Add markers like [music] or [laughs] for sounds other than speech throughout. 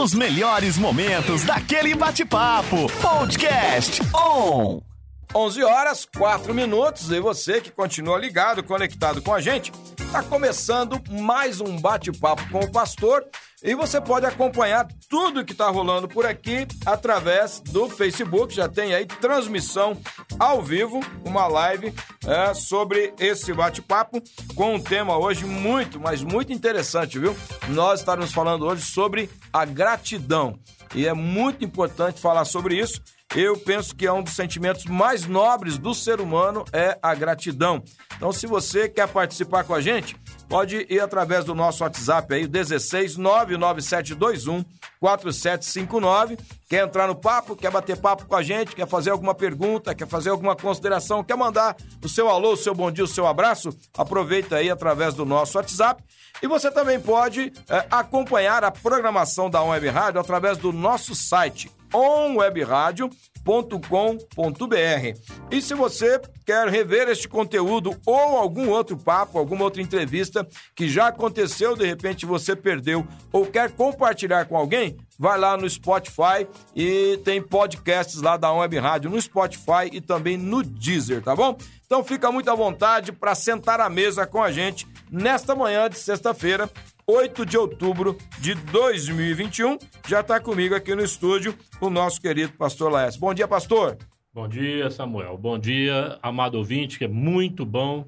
Os melhores momentos daquele bate-papo. Podcast On. 11 horas, 4 minutos, e você que continua ligado, conectado com a gente, está começando mais um bate-papo com o pastor. E você pode acompanhar tudo que está rolando por aqui através do Facebook. Já tem aí transmissão ao vivo, uma live é, sobre esse bate-papo com um tema hoje muito, mas muito interessante, viu? Nós estaremos falando hoje sobre a gratidão. E é muito importante falar sobre isso eu penso que é um dos sentimentos mais nobres do ser humano é a gratidão. Então, se você quer participar com a gente, pode ir através do nosso WhatsApp aí, 16 99721 4759. Quer entrar no papo, quer bater papo com a gente, quer fazer alguma pergunta, quer fazer alguma consideração, quer mandar o seu alô, o seu bom dia, o seu abraço, aproveita aí através do nosso WhatsApp. E você também pode é, acompanhar a programação da Web Rádio através do nosso site onwebradio.com.br. E se você quer rever este conteúdo ou algum outro papo, alguma outra entrevista que já aconteceu, de repente você perdeu ou quer compartilhar com alguém, vai lá no Spotify e tem podcasts lá da Web Rádio no Spotify e também no Deezer, tá bom? Então fica muito à vontade para sentar à mesa com a gente nesta manhã de sexta-feira, 8 de outubro de 2021. Já está comigo aqui no estúdio o nosso querido pastor Laércio. Bom dia, pastor. Bom dia, Samuel. Bom dia, amado ouvinte, que é muito bom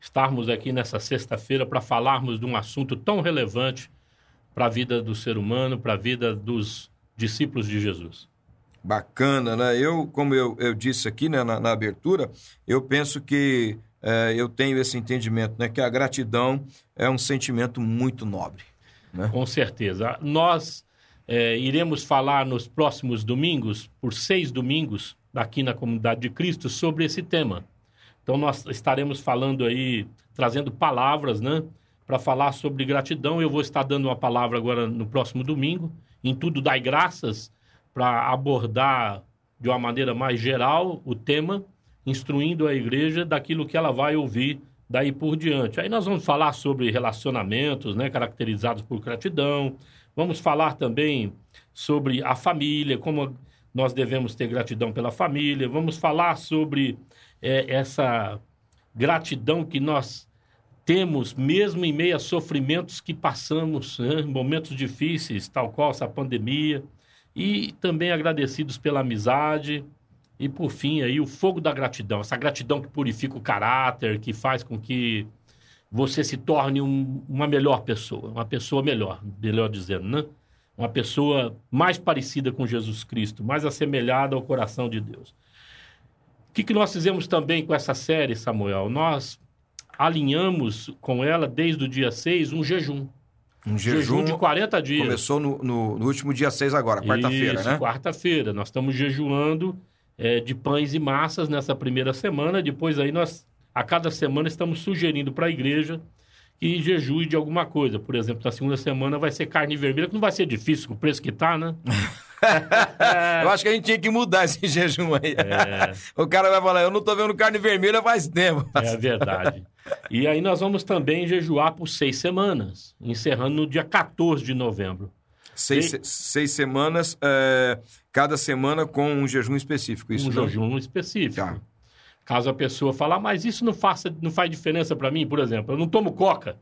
estarmos aqui nessa sexta-feira para falarmos de um assunto tão relevante para a vida do ser humano, para a vida dos discípulos de Jesus. Bacana, né? Eu, como eu, eu disse aqui né, na, na abertura, eu penso que é, eu tenho esse entendimento, né? Que a gratidão é um sentimento muito nobre. Né? Com certeza. Nós é, iremos falar nos próximos domingos, por seis domingos, aqui na Comunidade de Cristo, sobre esse tema. Então, nós estaremos falando aí, trazendo palavras, né? Para falar sobre gratidão. Eu vou estar dando uma palavra agora no próximo domingo. Em tudo, dai graças, para abordar de uma maneira mais geral o tema instruindo a igreja daquilo que ela vai ouvir daí por diante. Aí nós vamos falar sobre relacionamentos, né, caracterizados por gratidão. Vamos falar também sobre a família, como nós devemos ter gratidão pela família. Vamos falar sobre é, essa gratidão que nós temos, mesmo em meio a sofrimentos que passamos, né, momentos difíceis, tal qual essa pandemia, e também agradecidos pela amizade, e por fim aí o fogo da gratidão, essa gratidão que purifica o caráter, que faz com que você se torne um, uma melhor pessoa, uma pessoa melhor, melhor dizendo, né? Uma pessoa mais parecida com Jesus Cristo, mais assemelhada ao coração de Deus. O que, que nós fizemos também com essa série, Samuel? Nós alinhamos com ela, desde o dia 6, um jejum. Um jejum, jejum de 40 dias. Começou no, no, no último dia 6 agora, quarta-feira, né? quarta-feira. Nós estamos jejuando é, de pães e massas nessa primeira semana. Depois aí nós, a cada semana, estamos sugerindo para a igreja que jejue de alguma coisa. Por exemplo, na segunda semana vai ser carne vermelha, que não vai ser difícil com o preço que está, né? [laughs] eu acho que a gente tinha que mudar esse [laughs] jejum aí. É... o cara vai falar, eu não estou vendo carne vermelha faz tempo. É verdade. E aí nós vamos também jejuar por seis semanas, encerrando no dia 14 de novembro. Seis, seis semanas, é, cada semana com um jejum específico. Isso um não? jejum específico. Tá. Caso a pessoa fale, ah, mas isso não, faça, não faz diferença para mim, por exemplo, eu não tomo coca.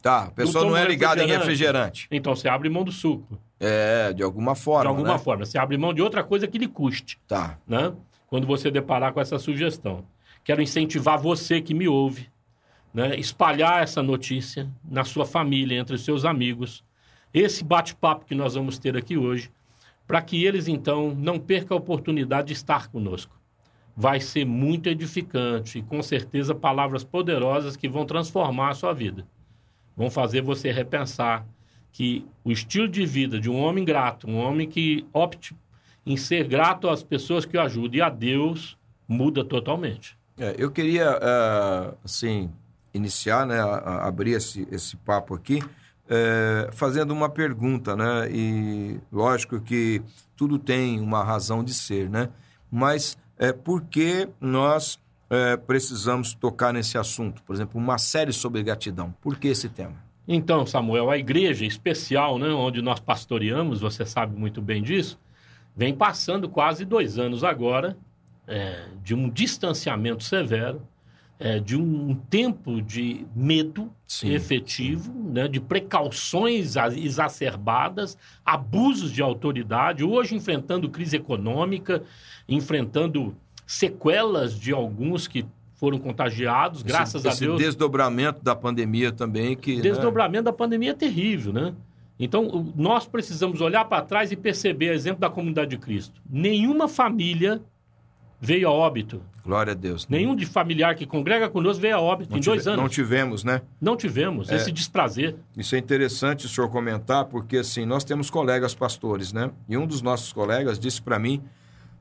Tá, a pessoa não, não é ligada em refrigerante. Então você abre mão do suco. É, de alguma forma. De alguma né? forma. Você abre mão de outra coisa que lhe custe. Tá. Né? Quando você deparar com essa sugestão. Quero incentivar você que me ouve, né? espalhar essa notícia na sua família, entre os seus amigos, esse bate-papo que nós vamos ter aqui hoje, para que eles então não percam a oportunidade de estar conosco. Vai ser muito edificante e com certeza palavras poderosas que vão transformar a sua vida. Vão fazer você repensar que o estilo de vida de um homem grato, um homem que opte em ser grato às pessoas que o ajudam e a Deus, muda totalmente. É, eu queria, uh, assim, iniciar, né, a, a abrir esse, esse papo aqui, é, fazendo uma pergunta, né? E lógico que tudo tem uma razão de ser, né? Mas é, por que nós é, precisamos tocar nesse assunto? Por exemplo, uma série sobre gratidão. Por que esse tema? Então, Samuel, a igreja especial, né, onde nós pastoreamos, você sabe muito bem disso, vem passando quase dois anos agora é, de um distanciamento severo, é, de um tempo de medo sim, efetivo, sim. Né, de precauções exacerbadas, abusos de autoridade, hoje enfrentando crise econômica, enfrentando sequelas de alguns que foram contagiados, graças esse a Deus. desdobramento da pandemia também que. Né? Desdobramento né? da pandemia é terrível, né? Então, nós precisamos olhar para trás e perceber, exemplo da comunidade de Cristo. Nenhuma família veio a óbito. Glória a Deus. Nenhum de familiar que congrega conosco veio a óbito não em tive, dois anos. Não tivemos, né? Não tivemos, é, esse desprazer. Isso é interessante o senhor comentar, porque assim, nós temos colegas pastores, né? E um dos nossos colegas disse para mim,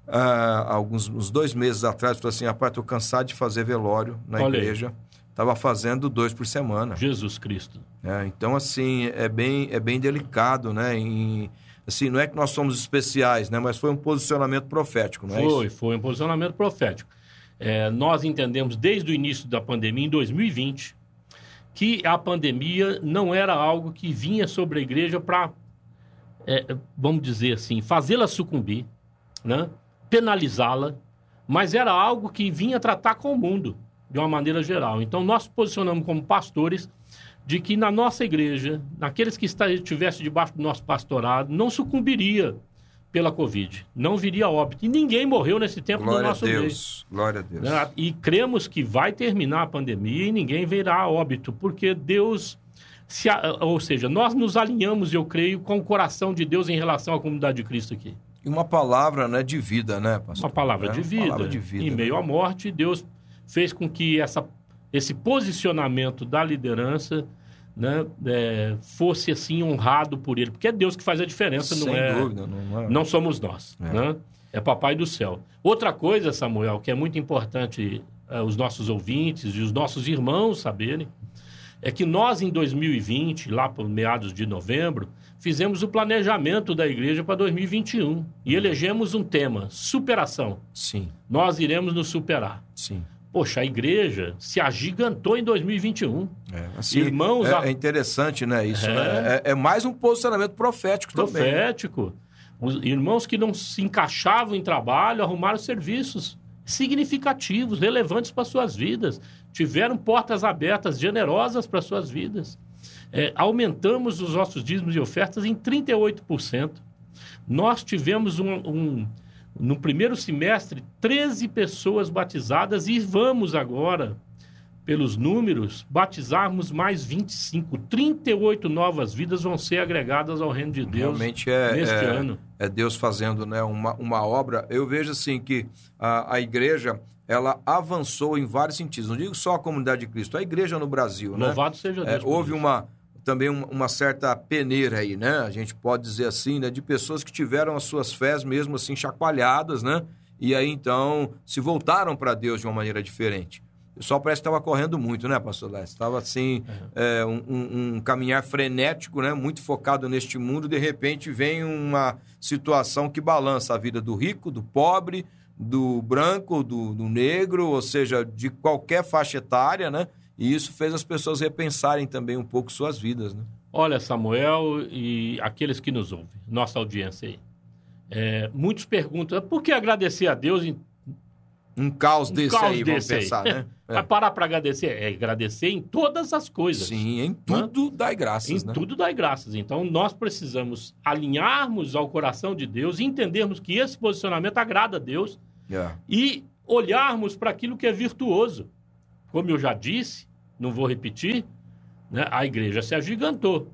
uh, alguns uns dois meses atrás, falou assim, rapaz, estou cansado de fazer velório na Olha igreja. Estava fazendo dois por semana. Jesus Cristo. É, então, assim, é bem, é bem delicado, né? Em, assim, não é que nós somos especiais, né? Mas foi um posicionamento profético, não é foi, Foi, foi um posicionamento profético. É, nós entendemos desde o início da pandemia, em 2020, que a pandemia não era algo que vinha sobre a igreja para, é, vamos dizer assim, fazê-la sucumbir, né? penalizá-la, mas era algo que vinha tratar com o mundo, de uma maneira geral. Então, nós posicionamos como pastores de que na nossa igreja, naqueles que estivessem debaixo do nosso pastorado, não sucumbiria pela Covid. Não viria óbito. E ninguém morreu nesse tempo Glória no nosso a Deus. meio. Glória a Deus. Né? E cremos que vai terminar a pandemia e ninguém virá óbito, porque Deus. Se, ou seja, nós nos alinhamos, eu creio, com o coração de Deus em relação à comunidade de Cristo aqui. E uma palavra né, de vida, né, pastor? Uma palavra, é, de, vida. palavra de vida. Em né? meio à morte, Deus fez com que essa, esse posicionamento da liderança né, é, fosse assim honrado por ele, porque é Deus que faz a diferença, Sem não é? Dúvida, não, é. não somos nós, é. Né? é Papai do céu. Outra coisa, Samuel, que é muito importante é, os nossos ouvintes e os nossos irmãos saberem, é que nós em 2020, lá por meados de novembro, fizemos o planejamento da igreja para 2021 e elegemos um tema: superação. Sim. Nós iremos nos superar. Sim. Poxa, a igreja se agigantou em 2021. É, assim, Irmãos, é, é, interessante, né? Isso é. Né? é, é mais um posicionamento profético, profético. também. Profético. Os irmãos que não se encaixavam em trabalho arrumaram serviços significativos, relevantes para suas vidas. Tiveram portas abertas, generosas para suas vidas. É, aumentamos os nossos dízimos e ofertas em 38%. Nós tivemos um, um no primeiro semestre, 13 pessoas batizadas e vamos agora, pelos números, batizarmos mais 25. 38 novas vidas vão ser agregadas ao reino de Deus Realmente é, neste é, ano. É Deus fazendo né, uma, uma obra. Eu vejo assim que a, a igreja ela avançou em vários sentidos. Não digo só a comunidade de Cristo, a igreja no Brasil. Né? Louvado né? seja Deus. É, houve uma também uma certa peneira aí, né? A gente pode dizer assim, né? De pessoas que tiveram as suas fés mesmo assim chacoalhadas, né? E aí então se voltaram para Deus de uma maneira diferente. O pessoal parece que estava correndo muito, né, pastor Leste? Estava assim, é. É, um, um, um, caminhar frenético, né? Muito focado neste mundo. De repente vem uma situação que balança a vida do rico, do pobre, do branco, do, do negro, ou seja, de qualquer faixa etária, né? E isso fez as pessoas repensarem também um pouco suas vidas, né? Olha, Samuel e aqueles que nos ouvem, nossa audiência aí. É, muitos perguntam, por que agradecer a Deus em... Um caos desse um caos aí, desse vamos pensar, aí. né? [laughs] É. Vai parar para agradecer? É agradecer em todas as coisas. Sim, em tudo né? dai graças, Em né? tudo dai graças. Então, nós precisamos alinharmos ao coração de Deus e entendermos que esse posicionamento agrada a Deus yeah. e olharmos para aquilo que é virtuoso. Como eu já disse, não vou repetir, né? a igreja se agigantou.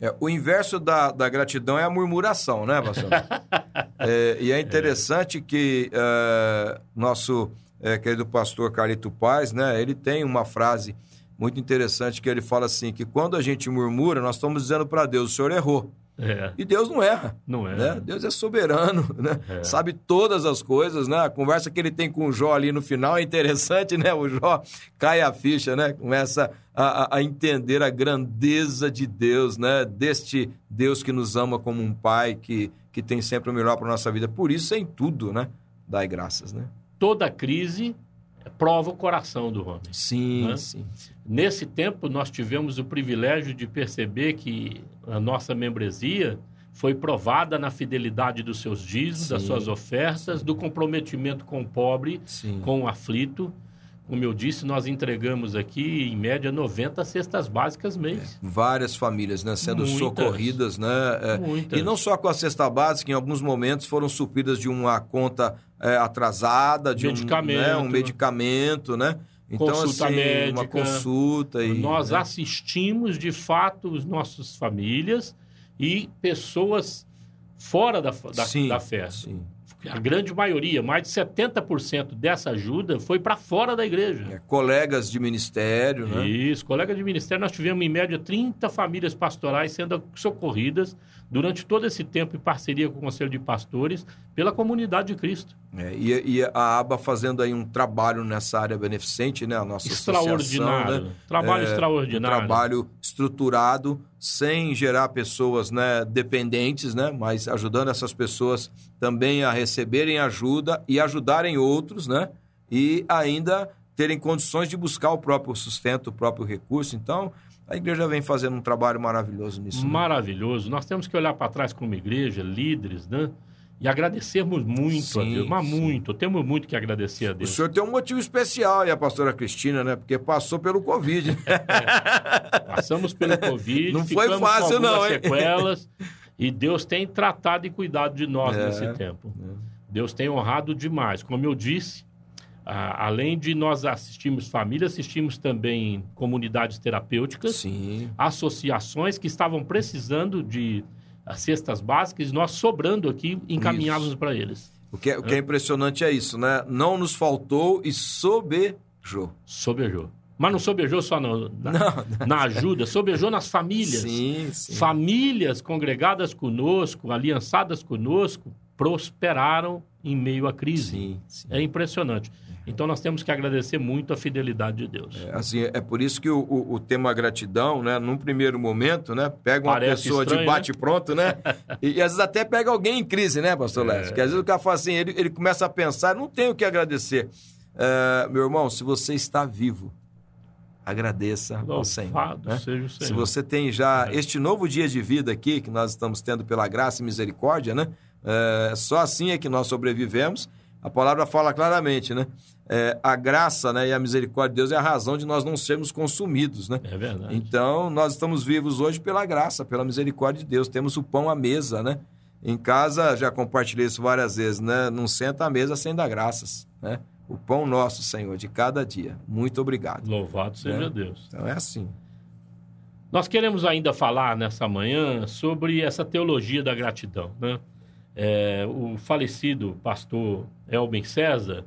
É, o inverso da, da gratidão é a murmuração, né, pastor? [laughs] é, e é interessante é. que uh, nosso é, querido pastor Carlito Paz, né, ele tem uma frase muito interessante que ele fala assim, que quando a gente murmura, nós estamos dizendo para Deus, o senhor errou. É. E Deus não erra. Não é. Né? Deus é soberano, né? É. Sabe todas as coisas, né? A conversa que ele tem com o Jó ali no final é interessante, né? O Jó cai a ficha, né? Começa a, a entender a grandeza de Deus, né? Deste Deus que nos ama como um pai, que, que tem sempre o melhor para nossa vida. Por isso, em tudo, né? Dai graças, né? Toda crise prova o coração do homem. Sim, Né? sim, sim. Nesse tempo, nós tivemos o privilégio de perceber que a nossa membresia foi provada na fidelidade dos seus dízimos, das Sim. suas ofertas, do comprometimento com o pobre, Sim. com o aflito. Como eu disse, nós entregamos aqui, em média, 90 cestas básicas mês. Várias famílias, né, sendo Muitas. socorridas, né? é, Muitas. E não só com a cesta básica, em alguns momentos foram supridas de uma conta é, atrasada, de Medicamento. um, né, um medicamento, né? Então, Consulta assim, uma médica. consulta e... Nós né? assistimos, de fato, os nossos famílias e pessoas fora da, da, sim, da fé. Sim. A grande maioria, mais de 70% dessa ajuda foi para fora da igreja. É, colegas de ministério, né? Isso, colega de ministério, nós tivemos em média 30 famílias pastorais sendo socorridas durante todo esse tempo em parceria com o Conselho de Pastores pela comunidade de Cristo. É, e, e a ABA fazendo aí um trabalho nessa área beneficente, né? A nossa Extraordinário. né? Trabalho É, extraordinário. Um trabalho estruturado, sem gerar pessoas né, dependentes, né? Mas ajudando essas pessoas também a receberem ajuda e ajudarem outros, né? E ainda terem condições de buscar o próprio sustento, o próprio recurso. Então, a igreja vem fazendo um trabalho maravilhoso nisso. né? Maravilhoso. Nós temos que olhar para trás como igreja, líderes, né? E agradecermos muito a Sim, Deus, mas sim. muito. Temos muito que agradecer a O Deus. senhor tem um motivo especial e a pastora Cristina, né? Porque passou pelo Covid. né? [laughs] Passamos pelo [laughs] Covid, Não foi fácil, não, hein? sequelas. [laughs] E Deus tem tratado e cuidado de nós É, nesse tempo. Deus tem honrado demais. Como eu disse, a- além de nós assistirmos família, assistimos também comunidades terapêuticas, Sim. associações que estavam precisando de ah, cestas básicas, nós sobrando aqui, encaminhávamos para eles. O que, é, o que é impressionante é isso, né? Não nos faltou e sobejou. Sobejou. Mas não sobejou só no- na, [laughs] na ajuda, sobejou nas famílias. Sim, sim. Famílias congregadas conosco, aliançadas conosco, prosperaram em meio à crise. Sim. É impressionante. Então nós temos que agradecer muito a fidelidade de Deus. É, Assim, é por isso que o, o, o tema gratidão, né? Num primeiro momento, né? Pega uma Parece pessoa estranho, de bate-pronto, né? [laughs] e, e às vezes até pega alguém em crise, né, pastor É. Lécio? Porque às vezes o cara fala assim, ele, ele começa a pensar, não tem o que agradecer. É, meu irmão, se você está vivo, agradeça ao Senhor. Né? Senhor. Se você tem já É. este novo dia de vida aqui, que nós estamos tendo pela graça e misericórdia, né? É, só assim é que nós sobrevivemos. A palavra fala claramente, né? É, a graça né, e a misericórdia de Deus é a razão de nós não sermos consumidos, né? É verdade. Então, nós estamos vivos hoje pela graça, pela misericórdia de Deus. Temos o pão à mesa, né? Em casa, já compartilhei isso várias vezes, né? Não senta à mesa sem dar graças, né? O pão nosso, Senhor, de cada dia. Muito obrigado. Louvado seja Né? Deus. Então, é assim. Nós queremos ainda falar nessa manhã sobre essa teologia da gratidão. Né? É, o falecido pastor Elben César,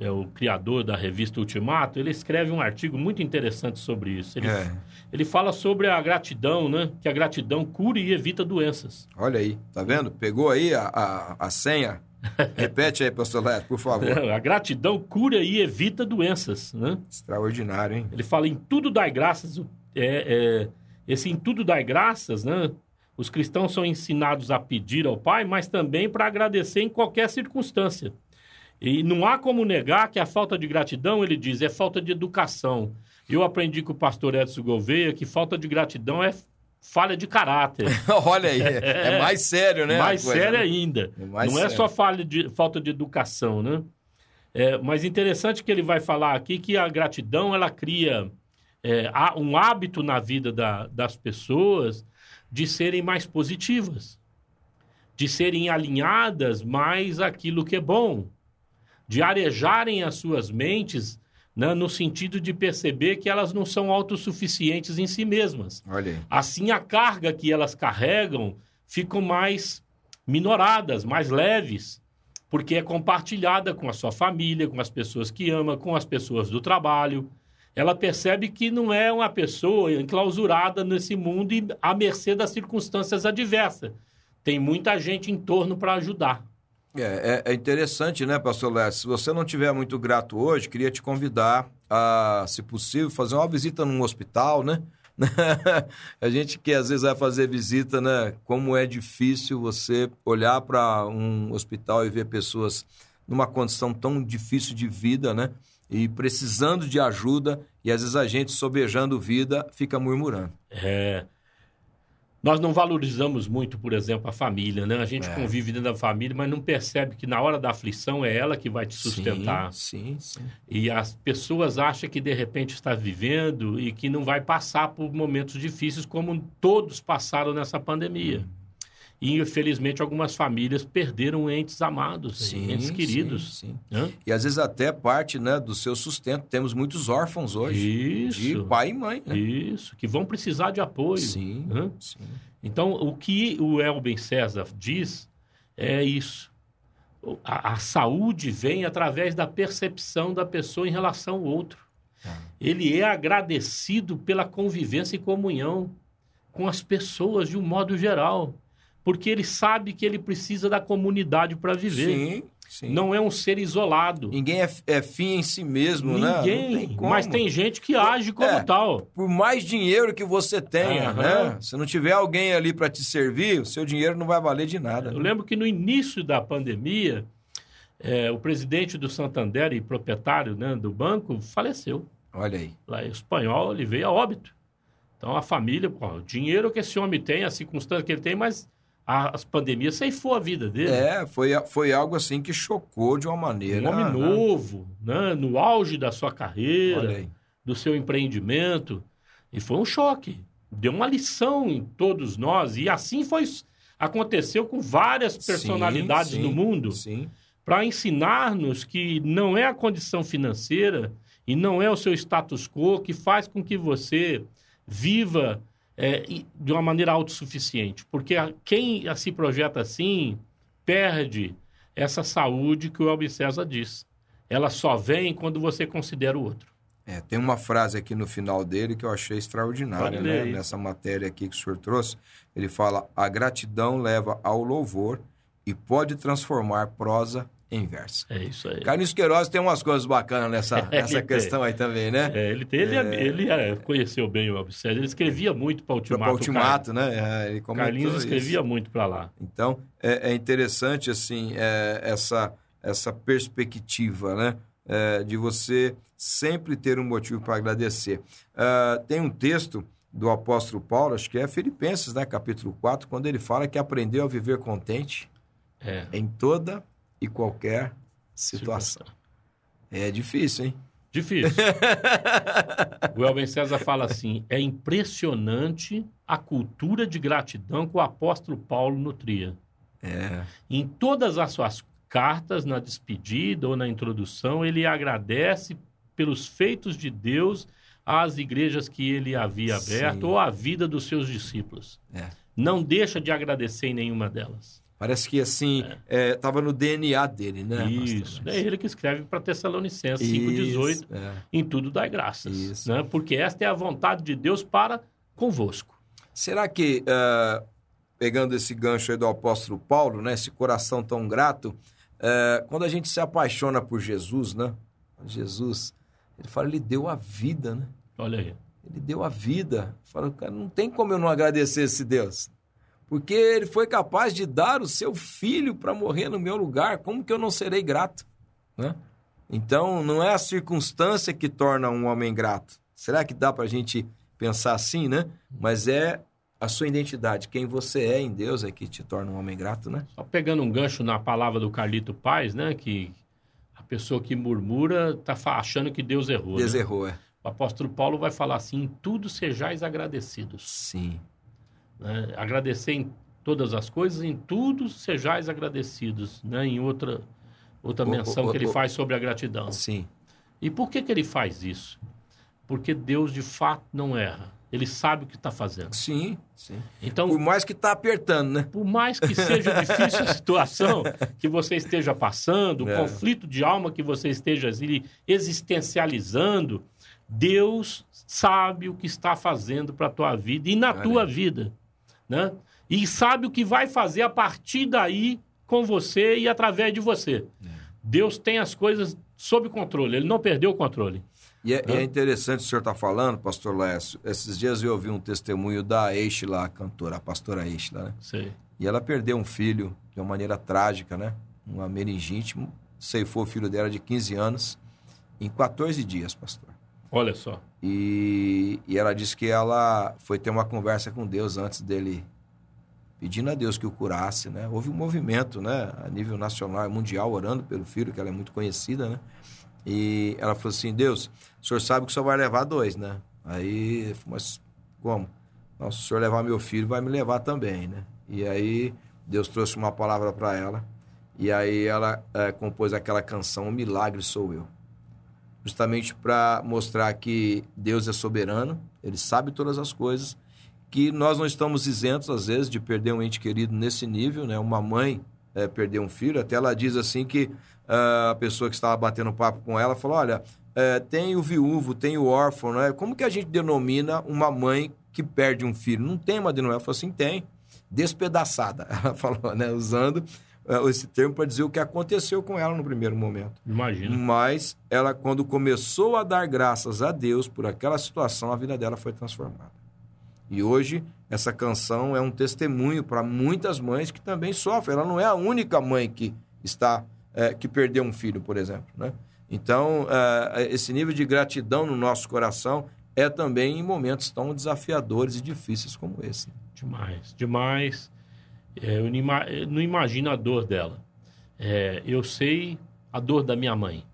é o criador da revista Ultimato, ele escreve um artigo muito interessante sobre isso. Ele, É. ele fala sobre a gratidão, né? que a gratidão cura e evita doenças. Olha aí, tá vendo? Pegou aí a, a, a senha? [laughs] Repete aí, pastor Leto, por favor. A gratidão cura e evita doenças. Né? Extraordinário, hein? Ele fala em tudo dar graças. É, é, esse em tudo dar graças, né? Os cristãos são ensinados a pedir ao Pai, mas também para agradecer em qualquer circunstância. E não há como negar que a falta de gratidão, ele diz, é falta de educação. Eu aprendi com o pastor Edson Gouveia que falta de gratidão é falha de caráter. [laughs] Olha aí, é, mais sério, né? mais coisa, sério né? ainda. É mais não é sério. só falha de, falta de educação, né? É, mas interessante que ele vai falar aqui que a gratidão ela cria é, um hábito na vida da- das pessoas de serem mais positivas, de serem alinhadas mais àquilo que é bom, de arejarem as suas mentes né, no sentido de perceber que elas não são autossuficientes em si mesmas. Olha. Assim, a carga que elas carregam ficam mais minoradas, mais leves, porque é compartilhada com a sua família, com as pessoas que ama, com as pessoas do trabalho. Ela percebe que não é uma pessoa enclausurada nesse mundo e à mercê das circunstâncias adversas. Tem muita gente em torno para ajudar. É, é- é interessante, né, pastor Lécio? Se você não tiver muito grato hoje, queria te convidar a, se possível, fazer uma visita num hospital, né? [laughs] a gente que às vezes vai fazer visita, né? Como é difícil você olhar para um hospital e ver pessoas numa condição tão difícil de vida, né? e precisando de ajuda, e às vezes a gente, sobejando vida, fica murmurando. É. Nós não valorizamos muito, por exemplo, a família, né? A gente É. convive dentro da família, mas não percebe que na hora da aflição é ela que vai te sustentar. Sim, sim. sim. E as pessoas acham que de repente está vivendo e que não vai passar por momentos difíceis como todos passaram nessa pandemia. E infelizmente algumas famílias perderam entes amados, Sim, entes queridos. sim, sim. né? E às vezes até parte né, do seu sustento. Temos muitos órfãos hoje. Isso. De pai e mãe, né? Isso, que vão precisar de apoio. Sim. Então, o que o Elben César diz é isso. A, a saúde vem através da percepção da pessoa em relação ao outro. Tá. Ele é agradecido pela convivência e comunhão com as pessoas de um modo geral, porque ele sabe que ele precisa da comunidade para viver. Sim, sim. Não é um ser isolado. Ninguém é, é fim em si mesmo, né? Ninguém. tem como. mas tem gente que age como É. tal. Por mais dinheiro que você tenha, Aham. né? Se não tiver alguém ali para te servir, o seu dinheiro não vai valer de nada. Eu né? lembro que no início da pandemia, eh, o presidente do Santander e proprietário né, do banco faleceu. Olha aí. Lá em espanhol, ele veio a óbito. Então a família, pô, o dinheiro que esse homem tem, a circunstância que ele tem, mas as pandemias ceifou a vida dele. É, foi, foi algo assim que chocou de uma maneira. um homem né? novo, né, no auge da sua carreira, do seu empreendimento. E foi um choque. Deu uma lição em todos nós. E assim foi. Aconteceu com várias Sim, personalidades sim, do mundo. Sim. para ensinar-nos que não é a condição financeira e não é o seu status quo que faz com que você viva é, de uma maneira autossuficiente. Porque a- quem a- se projeta assim perde essa saúde que o Elber César diz. Ela só vem quando você considera o outro. É, tem uma frase aqui no final dele que eu achei extraordinária, né? Nessa matéria aqui que o senhor trouxe. Ele fala: a gratidão leva ao louvor e pode transformar prosa em verso. É isso aí. Carlinhos Queiroz tem umas coisas bacanas nessa, [laughs] nessa tem. questão aí também, né? É, ele tem- ele, ele, é, conheceu bem o César. Ele escrevia muito para o Para Ultimato. o Ultimato, né? É, ele Carlinhos isso. escrevia muito para lá. Então, é, é interessante, assim, é, essa, essa perspectiva, né? É, de você sempre ter um motivo para agradecer. Ah, tem um texto do apóstolo Paulo, acho que é Filipenses, né? Capítulo 4, quando ele fala que aprendeu a viver contente É. em toda e qualquer situação. É difícil, hein? Difícil. [laughs] o Elben César fala assim: é impressionante a cultura de gratidão que o apóstolo Paulo nutria. É. Em todas as suas cartas, na despedida ou na introdução, ele agradece pelos feitos de Deus às igrejas que ele havia aberto Sim. ou à vida dos seus discípulos. É. Não deixa de agradecer em nenhuma delas. Parece que, assim, estava no DNA dele, né? Isso. É ele que escreve para Tessalonicenses Isso, 5,18. é. em tudo dai graças. Isso. Né? Porque esta é a vontade de Deus para convosco. Será que, ah, pegando esse gancho aí do apóstolo Paulo, né, esse coração tão grato, ah, quando a gente se apaixona por Jesus, né? Jesus, ele fala, ele deu a vida, né? Olha aí. Ele deu a vida. Fala, cara, não tem como eu não agradecer esse Deus. Porque ele foi capaz de dar o seu filho para morrer no meu lugar. Como que eu não serei grato? Né? Então, não é a circunstância que torna um homem grato. Será que dá para a gente pensar assim, né? Mas é a sua identidade. Quem você é em Deus é que te torna um homem grato, né? Só pegando um gancho na palavra do Carlito Paz, né? Que a pessoa que murmura está achando que Deus errou. né? Deus errou, é. O apóstolo Paulo vai falar assim: em tudo sejais agradecidos. Sim. Né? Agradecer em todas as coisas, em tudo sejais agradecidos. Né? Em outra, outra O- menção o- que ele o- faz sobre a gratidão. Sim. E por que, que ele faz isso? Porque Deus de fato não erra. Ele sabe o que está fazendo. Sim, sim. Então, Por mais que tá apertando, né? por mais que seja difícil a [laughs] situação que você esteja passando, o É. conflito de alma que você esteja existencializando, Deus sabe o que está fazendo para a tua vida e na Olha tua vida, né? E sabe o que vai fazer a partir daí com você e através de você. É. Deus tem as coisas sob controle, ele não perdeu o controle. E é, é interessante o senhor estar falando, pastor Lécio. Esses dias eu ouvi um testemunho da Eichla, a cantora, a pastora Eichla, né? Sei. E ela perdeu um filho de uma maneira trágica, né? Uma meningite, ceifou o filho dela de 15 anos. em 14 dias, pastor. Olha só. E, e ela disse que ela foi ter uma conversa com Deus antes dele, pedindo a Deus que o curasse, né? Houve um movimento, né, a nível nacional e mundial, orando pelo filho, que ela é muito conhecida, né? E ela falou assim: Deus, o senhor sabe que senhor vai levar dois, né? Aí, mas como? Não, se o senhor levar meu filho, vai me levar também, né? E aí, Deus trouxe uma palavra para ela. E aí, ela é, compôs aquela canção, O Milagre Sou Eu. Justamente para mostrar que Deus é soberano, Ele sabe todas as coisas, que nós não estamos isentos, às vezes, de perder um ente querido nesse nível, né? Uma mãe é, perder um filho, até ela diz assim que uh, a pessoa que estava batendo papo com ela falou: olha, é, tem o viúvo, tem o órfão, né? Como que a gente denomina uma mãe que perde um filho? Não tem uma denominação. Ela falou assim: tem. Despedaçada. [laughs] Ela falou, né? Usando esse termo para dizer o que aconteceu com ela no primeiro momento. Imagina. Mas ela, quando começou a dar graças a Deus por aquela situação, a vida dela foi transformada. E hoje, essa canção é um testemunho para muitas mães que também sofrem. Ela não é a única mãe que está é, que perdeu um filho, por exemplo. Né? Então, é, esse nível de gratidão no nosso coração é também em momentos tão desafiadores e difíceis como esse. Demais, demais. É, eu não imagino a dor dela. É, eu sei a dor da minha mãe.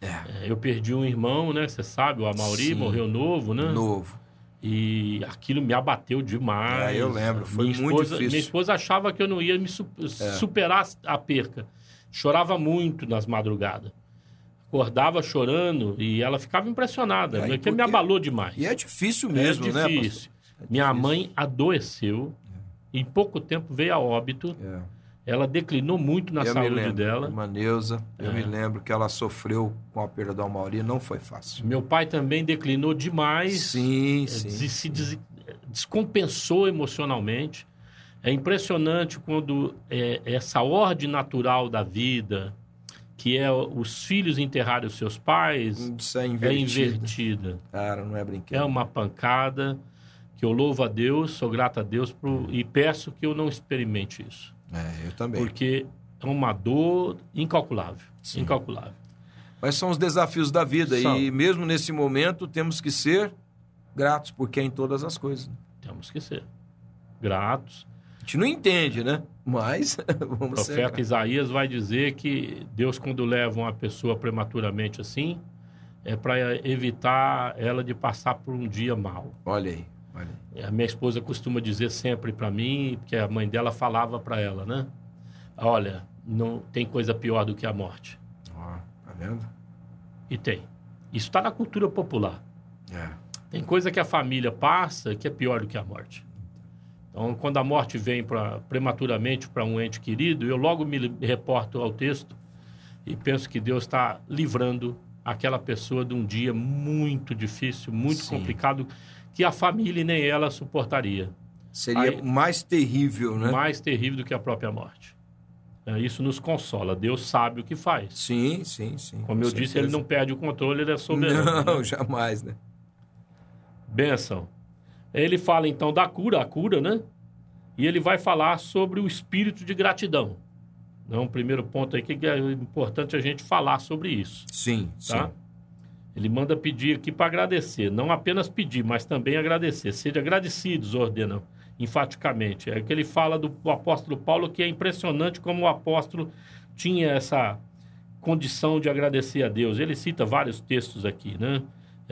É. é eu perdi um irmão, né? Você sabe, o Amauri Sim, morreu novo, né? Novo. E aquilo me abateu demais. É, eu lembro, foi minha muito esposa, difícil. Minha esposa achava que eu não ia me su é. superar a perca. Chorava muito nas madrugadas. Acordava chorando e ela ficava impressionada, é, porque, me abalou demais. E é difícil mesmo, é difícil. né? É Minha mãe adoeceu. Em pouco tempo veio a óbito. É. Ela declinou muito na eu saúde lembro, dela. Irmã Neuza, eu é. me lembro que ela sofreu com a perda da Mauri, não foi fácil. Meu pai também declinou demais. Sim, sim. Se. Des descompensou emocionalmente. É impressionante quando é, essa ordem natural da vida, que é os filhos enterrarem os seus pais, Isso é invertida. é invertida. Cara, não é brinquedo. É uma pancada que eu louvo a Deus, sou grato a Deus pro, e peço que eu não experimente isso. É, eu também. Porque é uma dor incalculável. Sim. Incalculável. Mas são os desafios da vida são. e mesmo nesse momento temos que ser gratos, porque é em todas as coisas. Temos que ser gratos a gente não entende, né? Mas [laughs] vamos O profeta Isaías vai dizer que Deus, quando leva uma pessoa prematuramente assim, é para evitar ela de passar por um dia mal. Olha aí, olha. A minha esposa costuma dizer sempre para mim, porque a mãe dela falava para ela, né? Olha, não tem coisa pior do que a morte. Ó, tá vendo? E tem. Isso está na cultura popular. É. Tem coisa que a família passa que é pior do que a morte. Então, quando a morte vem pra, prematuramente para um ente querido, eu logo me reporto ao texto e penso que Deus está livrando aquela pessoa de um dia muito difícil, muito Sim. complicado, que a família nem ela suportaria. Seria Aí, mais terrível, né? Mais terrível do que a própria morte. É, isso nos consola. Deus sabe o que faz. Sim, sim, sim. Como eu certeza. disse, ele não perde o controle, ele é soberano. Não, né? [laughs] jamais, né? Benção. Ele fala então da cura, a cura, né? E ele vai falar sobre o espírito de gratidão. É um primeiro ponto aí que é importante a gente falar sobre isso. Sim, tá? sim. Ele manda pedir aqui para agradecer, não apenas pedir, mas também agradecer. Seja agradecidos, ordena enfaticamente. É que ele fala do apóstolo Paulo que é impressionante como o apóstolo tinha essa condição de agradecer a Deus. Ele cita vários textos aqui, né?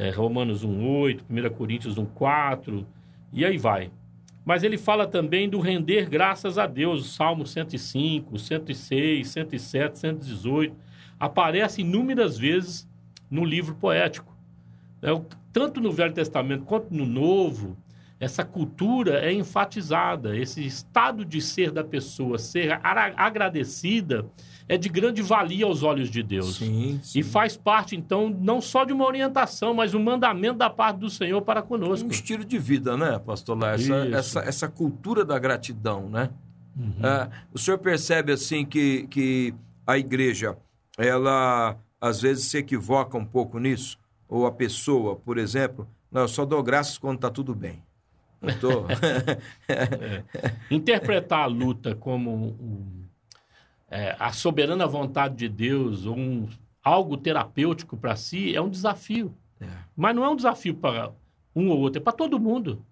é, Romanos 1,8, 1 Coríntios 1,4, e aí vai. Mas ele fala também do render graças a Deus, Salmo 105, 106, 107, 118. Aparece inúmeras vezes no livro poético. É, tanto no Velho Testamento quanto no Novo, essa cultura é enfatizada, esse estado de ser da pessoa, ser agradecida, é de grande valia aos olhos de Deus. Sim, sim. E faz parte, então, não só de uma orientação, mas um mandamento da parte do Senhor para conosco. Um estilo de vida, né, pastor Lá? Essa, essa, essa, cultura da gratidão, né? Uhum. É, o senhor percebe, assim, que, que a igreja, ela, às vezes, se equivoca um pouco nisso? Ou a pessoa, por exemplo, não, eu só dou graças quando está tudo bem. Não tô. [laughs] [laughs] é. Interpretar a luta como um é, a soberana vontade de Deus, um algo terapêutico para si, é um desafio. É. Mas não é um desafio para um ou outro, é para todo mundo.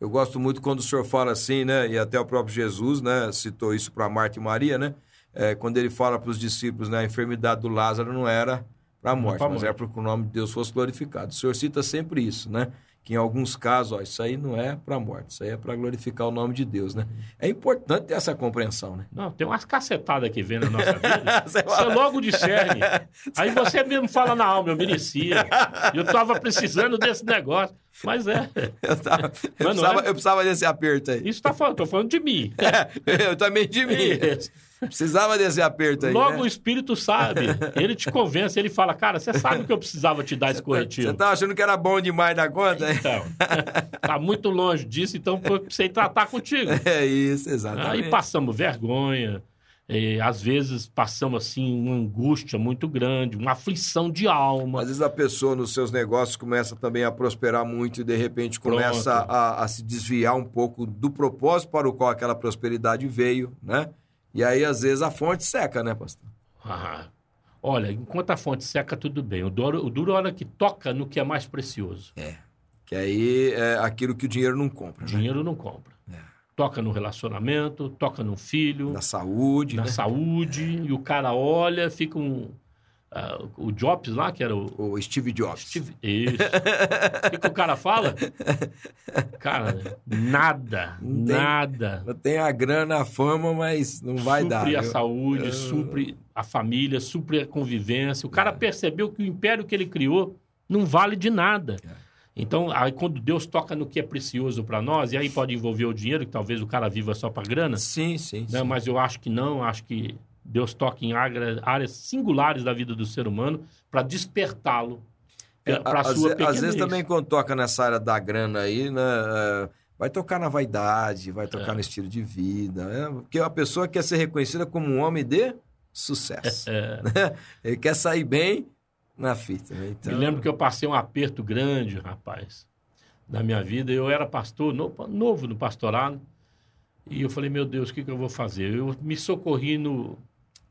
Eu gosto muito quando o senhor fala assim, né? E até o próprio Jesus, né? Citou isso para Marta e Maria, né? É, quando ele fala para os discípulos, né? A enfermidade do Lázaro não era para a morte, mas era para que o nome de Deus fosse glorificado. O senhor cita sempre isso, né? que em alguns casos, ó, isso aí não é para a morte, isso aí é para glorificar o nome de Deus, né? É importante ter essa compreensão, né? Não, tem umas cacetadas que vem na nossa vida, [laughs] você, você logo discerne. [laughs] Aí você mesmo fala na alma, eu merecia, eu estava precisando desse negócio, mas é. Eu, tava, eu, [laughs] precisava, é. eu precisava, desse aperto aí. Isso tá falando, tô falando de mim. É, eu também de mim. Isso. Precisava desse aperto aí. Logo né? o Espírito sabe. Ele te convence, ele fala, cara, você sabe que eu precisava te dar esse corretivo. Você tá achando que era bom demais da conta? Então, tá muito longe disso, então precisei tratar contigo. [laughs] É isso, exatamente. Aí passamos vergonha, às vezes passamos assim uma angústia muito grande, uma aflição de alma. Às vezes a pessoa nos seus negócios começa também a prosperar muito e de repente começa a, a, se desviar um pouco do propósito para o qual aquela prosperidade veio, né? E aí, às vezes, a fonte seca, né, pastor? Ah, olha, enquanto a fonte seca, tudo bem. O duro, o duro é a hora que toca no que é mais precioso. É. Que aí é aquilo que o dinheiro não compra. Né? Dinheiro não compra. É. Toca no relacionamento, toca no filho. Na saúde. Na né? saúde. É. E o cara olha, fica um Uh, o Jobs lá, que era o. O Steve Jobs. Steve... Isso. o que, que, o cara fala? Cara, nada. Não nada. Não tem a grana, a fama, mas não vai supre dar. Supre a saúde, uh... supre a família, supre a convivência. O cara é. percebeu que o império que ele criou não vale de nada. É. Então, aí quando Deus toca no que é precioso para nós, e aí pode envolver o dinheiro, que talvez o cara viva só para grana. Sim, sim, né? sim. Mas eu acho que não, acho que Deus toca em áreas singulares da vida do ser humano para despertá-lo é, para a sua pequenez. Às vezes também quando toca nessa área da grana aí, né, é, vai tocar na vaidade, vai tocar é. no estilo de vida, né? porque a pessoa quer ser reconhecida como um homem de sucesso. É. [laughs] Né? Ele quer sair bem na fita. Né? Então... Me lembro que eu passei um aperto grande, rapaz, na minha vida. Eu era pastor, novo no pastorado, e eu falei, meu Deus, o que, que eu vou fazer? Eu me socorri no,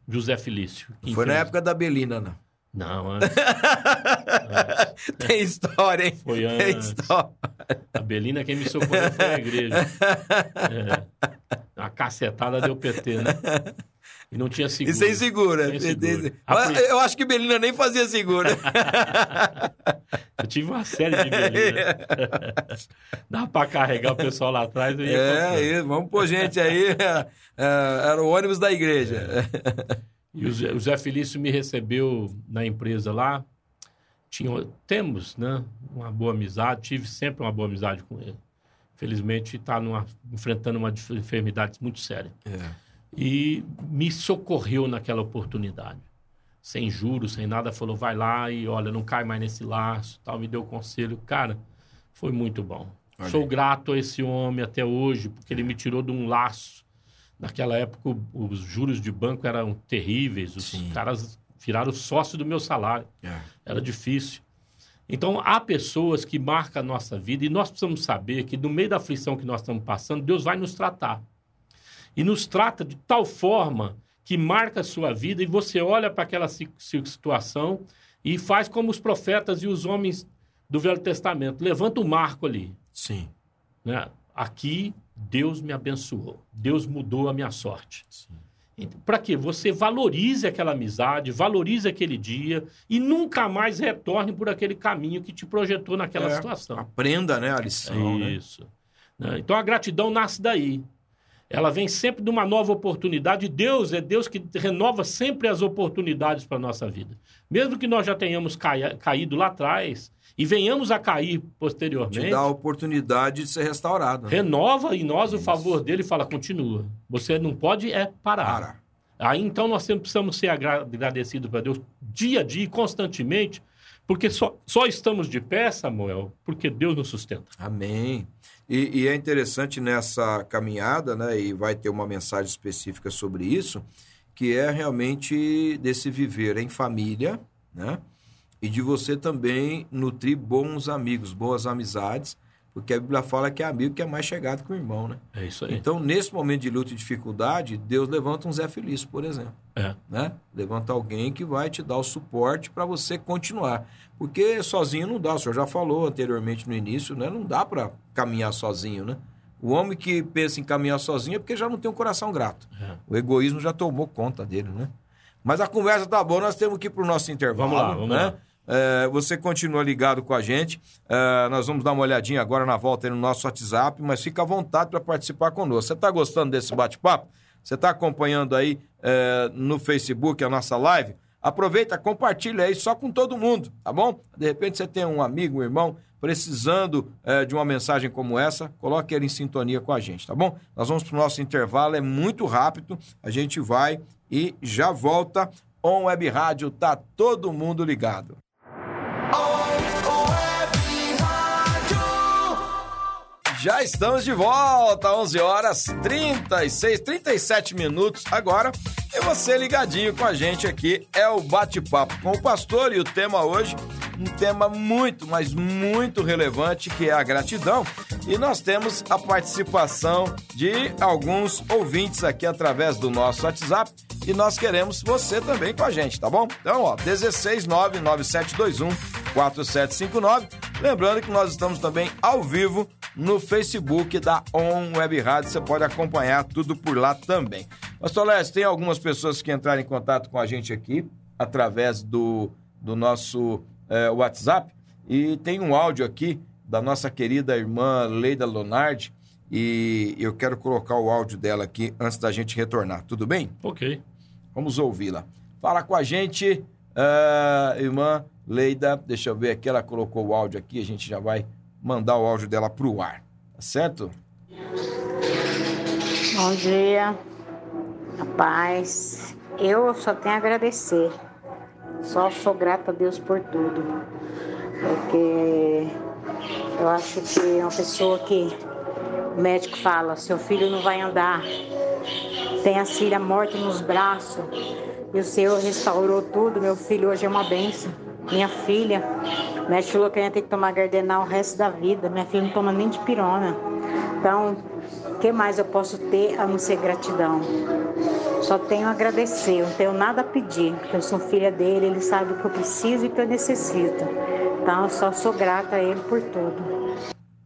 José Felício. Foi na época da Belina, não? Não, antes. antes. Tem história, hein? Foi antes. Tem história. A Belina, quem me socorreu foi a igreja. [laughs] É. A cacetada deu PT, né? [laughs] E não tinha seguro. E sem seguro. Sem seguro. Eu acho que Belina nem fazia seguro. [laughs] eu tive uma série de Belina. [laughs] Dá para carregar o pessoal lá atrás. Eu ia é, isso. Vamos pôr gente aí. É, era o ônibus da igreja. É. E o Zé, o Zé Felício me recebeu na empresa lá. Tinha, temos né, uma boa amizade, tive sempre uma boa amizade com ele. Felizmente está enfrentando uma enfermidade muito séria. É e me socorreu naquela oportunidade. Sem juros, sem nada, falou: vai lá e olha, não cai mais nesse laço, tal, me deu conselho. Cara, foi muito bom. Olha. Sou grato a esse homem até hoje, porque ele me tirou de um laço. Naquela época, os juros de banco eram terríveis, os Sim. caras viraram sócio do meu salário. É. Era difícil. Então, há pessoas que marcam a nossa vida e nós precisamos saber que, no meio da aflição que nós estamos passando, Deus vai nos tratar e nos trata de tal forma que marca a sua vida e você olha para aquela situação e faz como os profetas e os homens do Velho Testamento. Levanta o marco ali. Sim. Né? Aqui Deus me abençoou. Deus mudou a minha sorte. Para que você valorize aquela amizade, valorize aquele dia e nunca mais retorne por aquele caminho que te projetou naquela é, situação. Aprenda, né, a lição. Né? Isso. Né? Então a gratidão nasce daí ela vem sempre de uma nova oportunidade. Deus é Deus que renova sempre as oportunidades para a nossa vida. Mesmo que nós já tenhamos caído lá atrás e venhamos a cair posteriormente. Te dá a oportunidade de ser restaurado. Né? Renova em nós o favor dele e fala: continua. Você não pode é parar. Para. Aí então nós sempre precisamos ser agradecidos para Deus dia a dia, constantemente, porque só, só estamos de pé, Samuel, porque Deus nos sustenta. Amém. E, e, é interessante nessa caminhada, né, e vai ter uma mensagem específica sobre isso, que é realmente desse viver em família, né? E de você também nutrir bons amigos, boas amizades, Porque a Bíblia fala que é amigo que é mais chegado que o irmão, né? É isso aí. Então, nesse momento de luta e dificuldade, Deus levanta um Zé Feliz, por exemplo. É. Né? Levanta alguém que vai te dar o suporte para você continuar. Porque sozinho não dá, o senhor já falou anteriormente no início, né? Não dá para caminhar sozinho, né? O homem que pensa em caminhar sozinho é porque já não tem um coração grato. É. O egoísmo já tomou conta dele, né? Mas a conversa tá boa, nós temos que ir para o nosso intervalo. Vamos lá, vamos né? lá. É, você continua ligado com a gente. É, nós vamos dar uma olhadinha agora na volta no nosso WhatsApp, mas fica à vontade para participar conosco. Você está gostando desse bate-papo? Você está acompanhando aí é, no Facebook a nossa live? Aproveita, compartilha aí só com todo mundo, tá bom? De repente você tem um amigo, um irmão precisando de uma mensagem como essa, coloque ele em sintonia com a gente, tá bom? Nós vamos para o nosso intervalo, é muito rápido, a gente vai e já volta. On Web Rádio, tá todo mundo ligado. Já estamos de volta, 11 horas 36, 37 minutos agora. E você ligadinho com a gente aqui é o bate-papo com o pastor e o tema hoje, um tema muito, mas muito relevante que é a gratidão. E nós temos a participação de alguns ouvintes aqui através do nosso WhatsApp e nós queremos você também com a gente, tá bom? Então, ó, 1699721 4759. Lembrando que nós estamos também ao vivo no Facebook da On Web Rádio. Você pode acompanhar tudo por lá também. Pastor Lécio, tem algumas pessoas que entraram em contato com a gente aqui através do, do nosso eh, WhatsApp e tem um áudio aqui da nossa querida irmã Leida Lonardi e eu quero colocar o áudio dela aqui antes da gente retornar. Tudo bem? Ok. Vamos ouvi-la. Fala com a gente, ah, irmã Leida. Deixa eu ver aqui, ela colocou o áudio aqui, a gente já vai mandar o áudio dela pro ar. Tá certo? Bom dia, rapaz. Eu só tenho a agradecer. Só sou grata a Deus por tudo. Porque eu acho que uma pessoa que o médico fala, seu filho não vai andar, tem a filha morta nos braços, e o Senhor restaurou tudo, meu filho hoje é uma benção. Minha filha, o médico falou que ia ter que tomar gardenal o resto da vida. Minha filha não toma nem de pirona. Então, o que mais eu posso ter a não ser gratidão? Só tenho a agradecer, não tenho nada a pedir, porque eu sou filha dele, ele sabe o que eu preciso e o que eu necessito. Então, eu só sou grata a ele por tudo.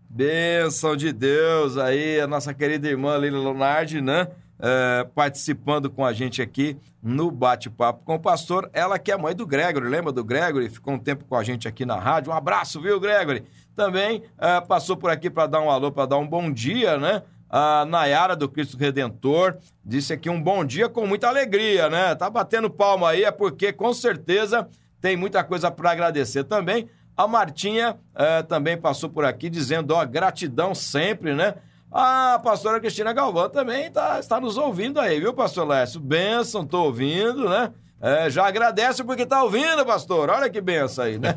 Bênção de Deus aí, a nossa querida irmã Lila Lonardi, né? É, participando com a gente aqui no bate-papo com o pastor. Ela que é mãe do Gregory, lembra do Gregory? Ficou um tempo com a gente aqui na rádio. Um abraço, viu, Gregory? Também é, passou por aqui para dar um alô, para dar um bom dia, né? A Nayara do Cristo Redentor disse aqui um bom dia com muita alegria, né? Tá batendo palma aí, é porque com certeza tem muita coisa para agradecer também. A Martinha eh, também passou por aqui dizendo, ó, gratidão sempre, né? A pastora Cristina Galvão também tá, está nos ouvindo aí, viu, pastor Lécio? Benção, tô ouvindo, né? Eh, já agradece porque tá ouvindo, pastor. Olha que benção aí, né?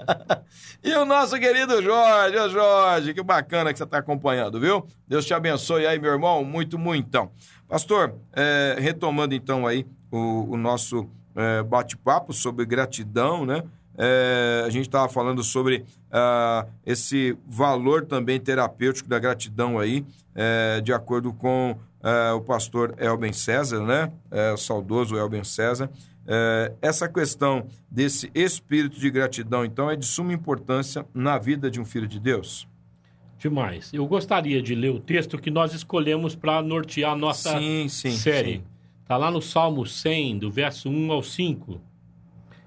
[laughs] e o nosso querido Jorge, Jorge, que bacana que você está acompanhando, viu? Deus te abençoe aí, meu irmão, muito, muito. Então. Pastor, eh, retomando então aí o, o nosso eh, bate-papo sobre gratidão, né? É, a gente estava falando sobre ah, esse valor também terapêutico da gratidão aí, é, de acordo com é, o pastor Elben César, né? É, o saudoso Elben César. É, essa questão desse espírito de gratidão, então, é de suma importância na vida de um filho de Deus? Demais. Eu gostaria de ler o texto que nós escolhemos para nortear a nossa Sim, sim, série. sim. Está lá no Salmo 100, do verso 1 ao 5.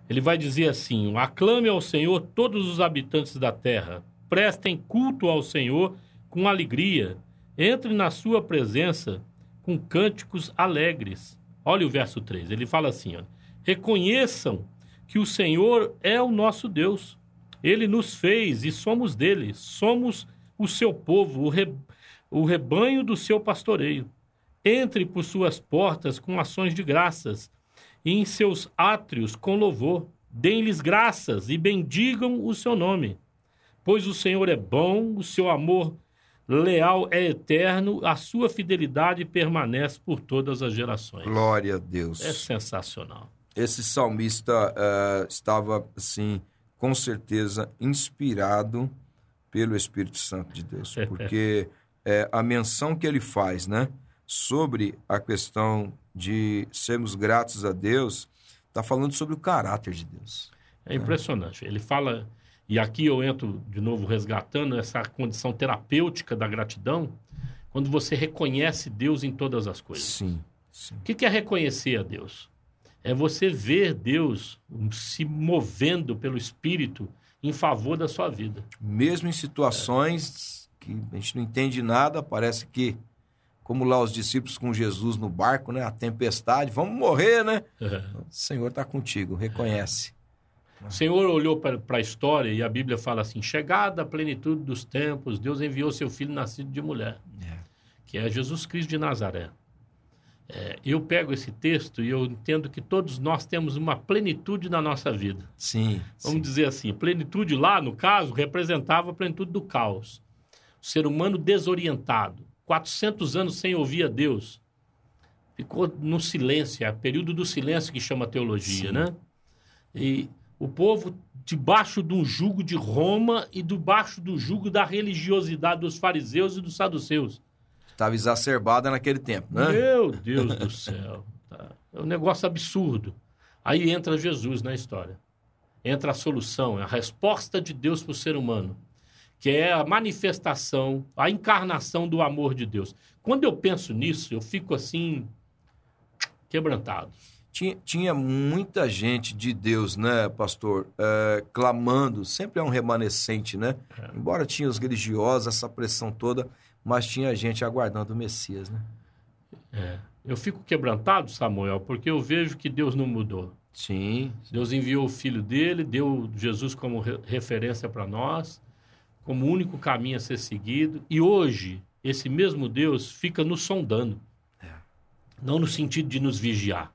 Ele vai dizer assim: Aclame ao Senhor todos os habitantes da terra, prestem culto ao Senhor com alegria, entre na sua presença com cânticos alegres. Olha o verso 3, ele fala assim: ó, Reconheçam que o Senhor é o nosso Deus. Ele nos fez e somos dele, somos o seu povo, o, re... o rebanho do seu pastoreio. Entre por suas portas com ações de graças e em seus átrios com louvor. Deem-lhes graças e bendigam o seu nome. Pois o Senhor é bom, o seu amor leal é eterno, a sua fidelidade permanece por todas as gerações. Glória a Deus. É sensacional. esse salmista eh, estava, assim, com certeza inspirado pelo Espírito Santo de Deus, porque é, a menção que ele faz, né, sobre a questão de sermos gratos a Deus, está falando sobre o caráter de Deus. É impressionante. Ele fala, e aqui eu entro de novo resgatando essa condição terapêutica da gratidão, quando você reconhece Deus em todas as coisas. Sim, sim. O que que é reconhecer a Deus? É você ver Deus se movendo pelo Espírito em favor da sua vida. Mesmo em situações que a gente não entende nada, parece que, como lá os discípulos com Jesus no barco, né? A tempestade, vamos morrer, né? O Senhor está contigo, reconhece. O Senhor olhou para a história e a Bíblia fala assim: chegada a plenitude dos tempos, Deus enviou seu filho nascido de mulher, É. que é Jesus Cristo de Nazaré. É, eu pego esse texto e eu entendo que todos nós temos uma plenitude na nossa vida. Sim, Vamos sim. dizer assim, plenitude lá, no caso, representava a plenitude do caos. O ser humano desorientado, 400 anos sem ouvir a Deus. Ficou no silêncio, é o período do silêncio que chama teologia, Sim. né? E o povo debaixo de um jugo de Roma e debaixo do jugo da religiosidade dos fariseus e dos saduceus. Estava exacerbada naquele tempo, né? Meu [laughs] Deus do céu. tá? É um negócio absurdo. Aí entra Jesus na história. Entra a solução, é a resposta de Deus para o ser humano, que é a manifestação, a encarnação do amor de Deus. Quando eu penso nisso, eu fico assim, quebrantado. Tinha, tinha muita gente de Deus, né, pastor, é, clamando, sempre é um remanescente, né? Embora tinha os religiosos, essa pressão toda, mas tinha gente aguardando o Messias, né? É. Eu fico quebrantado, Samuel, porque eu vejo que Deus não mudou. Sim, Deus enviou o filho dele, deu Jesus como re- referência para nós, como único caminho a ser seguido. E hoje, esse mesmo Deus fica nos sondando. É. Não no sentido de nos vigiar,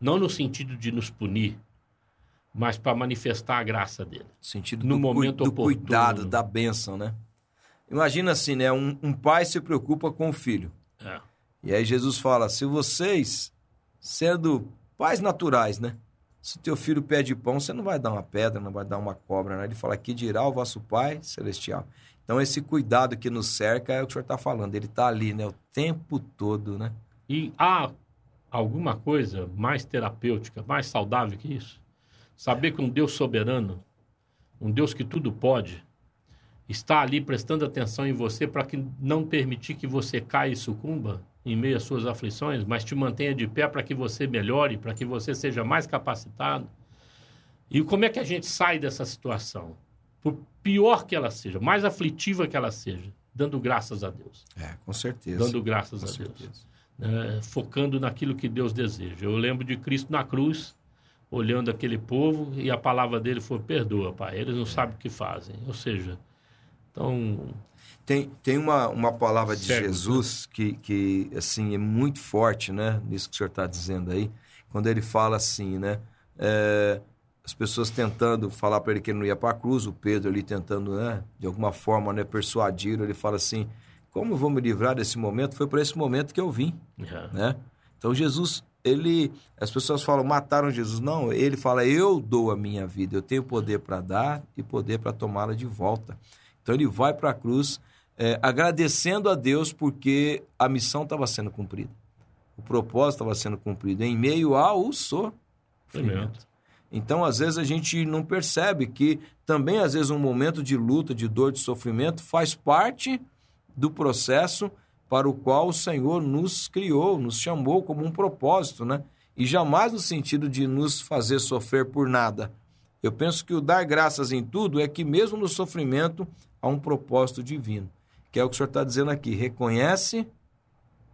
não no sentido de nos punir, mas para manifestar a graça dele. sentido No do, momento do oportuno. cuidado, da bênção, né? Imagina assim, né? Um, um pai se preocupa com o filho. É. E aí Jesus fala: se vocês, sendo pais naturais, né? Se teu filho pede pão, você não vai dar uma pedra, não vai dar uma cobra, né? Ele fala: que dirá o vosso Pai celestial. Então, esse cuidado que nos cerca é o que o senhor está falando. Ele está ali, né? O tempo todo, né? E há alguma coisa mais terapêutica, mais saudável que isso? Saber que um Deus soberano, um Deus que tudo pode, está ali prestando atenção em você para que não permitir que você caia e sucumba em meio às suas aflições, mas te mantenha de pé para que você melhore, para que você seja mais capacitado. E como é que a gente sai dessa situação? Por pior que ela seja, mais aflitiva que ela seja, dando graças a Deus. É, com certeza. Dando graças com a Deus certeza. né, focando naquilo que Deus deseja. Eu lembro de Cristo na cruz, olhando aquele povo, e a palavra dele foi: perdoa, pai, eles não sabem o que fazem. Ou seja, então, Tem, tem uma, uma palavra de Cegos, Jesus que, que, assim, é muito forte, né? Nisso que o senhor está dizendo aí. Quando ele fala assim, né? é, as pessoas tentando falar para ele que ele não ia para a cruz, o Pedro ali tentando, né? De alguma forma, né? Persuadir, ele fala assim, como eu vou me livrar desse momento? Foi por esse momento que eu vim, é, né? Então, Jesus, ele... As pessoas falam, mataram Jesus. Não, ele fala, eu dou a minha vida. Eu tenho poder para dar e poder para tomá-la de volta. Então, ele vai para a cruz é, agradecendo a Deus porque a missão estava sendo cumprida. O propósito estava sendo cumprido em meio ao sofrimento. Então, às vezes, a gente não percebe que também, às vezes, um momento de luta, de dor, de sofrimento faz parte do processo para o qual o Senhor nos criou, nos chamou como um propósito, né? E jamais no sentido de nos fazer sofrer por nada. Eu penso que o dar graças em tudo é que, mesmo no sofrimento, há um propósito divino. Que é o que o senhor está dizendo aqui. Reconhece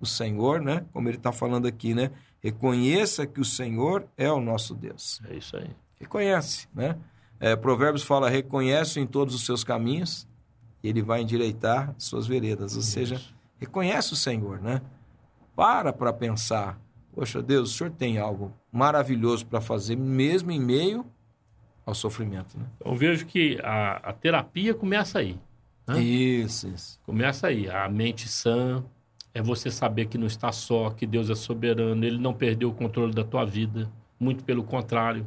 o Senhor, né? Como ele está falando aqui, né? Reconheça que o Senhor é o nosso Deus. é isso aí. Reconhece, né? É, Provérbios fala, reconhece em todos os seus caminhos, e ele vai endireitar suas veredas. Ou seja, reconhece o Senhor, né? Para para pensar, poxa Deus, o Senhor tem algo maravilhoso para fazer, mesmo em meio ao sofrimento, né? Eu vejo que a, a terapia começa aí. Hã? Isso, isso. Começa aí. A mente sã é você saber que não está só, que Deus é soberano, ele não perdeu o controle da tua vida. Muito pelo contrário.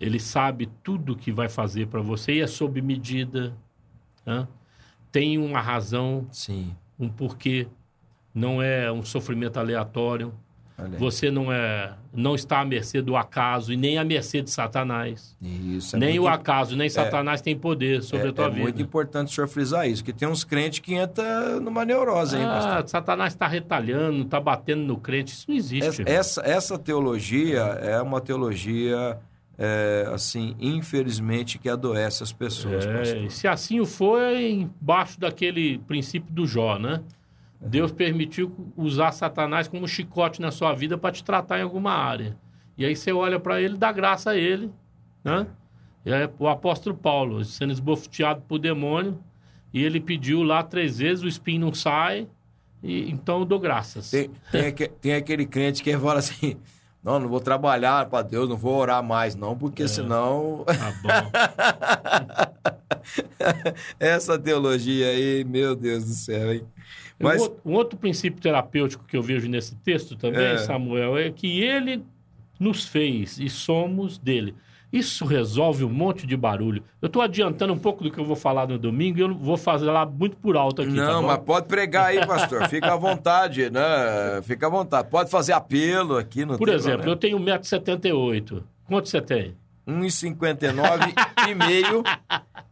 Ele sabe tudo o que vai fazer para você e é sob medida. né? tem uma razão, Sim. um porquê. Não é um sofrimento aleatório. Você não é, não está à mercê do acaso e nem à mercê de Satanás. Isso. é nem muito o acaso, nem Satanás tem poder sobre É, a tua é vida. muito importante o senhor frisar isso, que tem uns crentes que entram numa neurose pastor. Ah, Satanás está retalhando, está batendo no crente. Isso não existe. Essa, essa, essa teologia é uma teologia, é, assim, infelizmente, que adoece as pessoas. É, pastor. se assim o for, é embaixo daquele princípio do Jó, né? Deus permitiu usar Satanás como chicote na sua vida para te tratar em alguma área. E aí você olha para ele, dá graça a ele, né? E o apóstolo Paulo, sendo esbofeteado por demônio, e ele pediu lá três vezes, o espinho não sai, e então eu dou graças. Tem, tem, tem aquele crente que fala assim: não, não vou trabalhar para Deus, não vou orar mais, não, porque senão. Tá bom. [laughs] essa teologia aí, meu Deus do céu, hein? Um Mas, outro- Um outro princípio terapêutico que eu vejo nesse texto também, É. Samuel, é que ele nos fez e somos dele. Isso resolve um monte de barulho. Eu estou adiantando um pouco do que eu vou falar no domingo e eu vou fazer lá muito por alto aqui. tá não, bom? mas pode pregar aí, pastor. Fica à vontade, né? Fica à vontade. Pode fazer apelo aqui no Por exemplo, eu tenho 1,78m. Quanto você tem? 1,59 e meio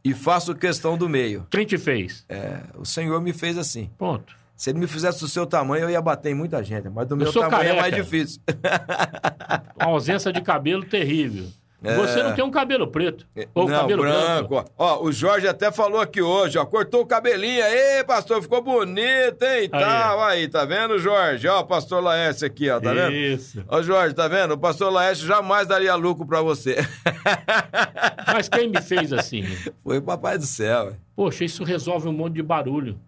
e faço questão do meio. Quem te fez? É, o Senhor me fez assim. Ponto. Se ele me fizesse do seu tamanho, eu ia bater em muita gente. Mas do meu sou tamanho é careca. mais difícil. [laughs] Uma ausência de cabelo terrível. É. Você não tem um cabelo preto. Ou Não, cabelo branco. branco. Ó, o Jorge até falou aqui hoje, ó. Cortou o cabelinho. Aí, pastor, ficou bonito, hein? E tal. Aí, tá vendo, Jorge? Ó, o pastor Laércio aqui, ó. Tá vendo? Isso. Ó, Jorge, tá vendo? O pastor Laércio jamais daria lucro pra você. Mas quem me [laughs] fez assim? Foi o papai do céu. Poxa, isso resolve um monte de barulho.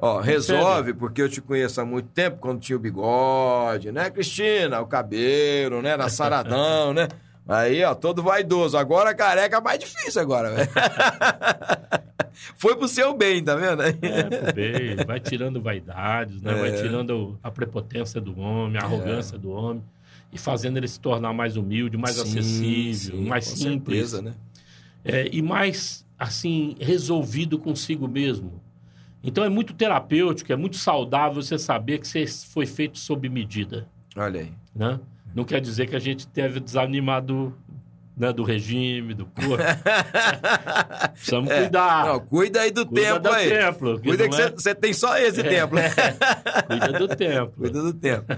Ó, resolve, porque eu te conheço há muito tempo, quando tinha o bigode, né, Cristina? O cabelo, né? Na saradão, né? Aí, ó, todo vaidoso. Agora careca é mais difícil agora, velho. [laughs] Foi pro seu bem, tá vendo? É, pro bem, vai tirando vaidades, né? É. vai tirando a prepotência do homem, a arrogância do homem, e fazendo ele se tornar mais humilde, mais Sim, acessível, sim, mais com simples. certeza, né? é, e mais, assim, resolvido consigo mesmo. Então é muito terapêutico, é muito saudável você saber que você foi feito sob medida, Olha aí. né? Não quer dizer que a gente deve desanimar do, né, do regime, do corpo. [laughs] Precisamos cuidar. É. Não, cuida aí do Cuida templo do aí. templo, que Cuida que é- você você tem só esse templo. [laughs] Cuida do templo. [laughs] Cuida do templo.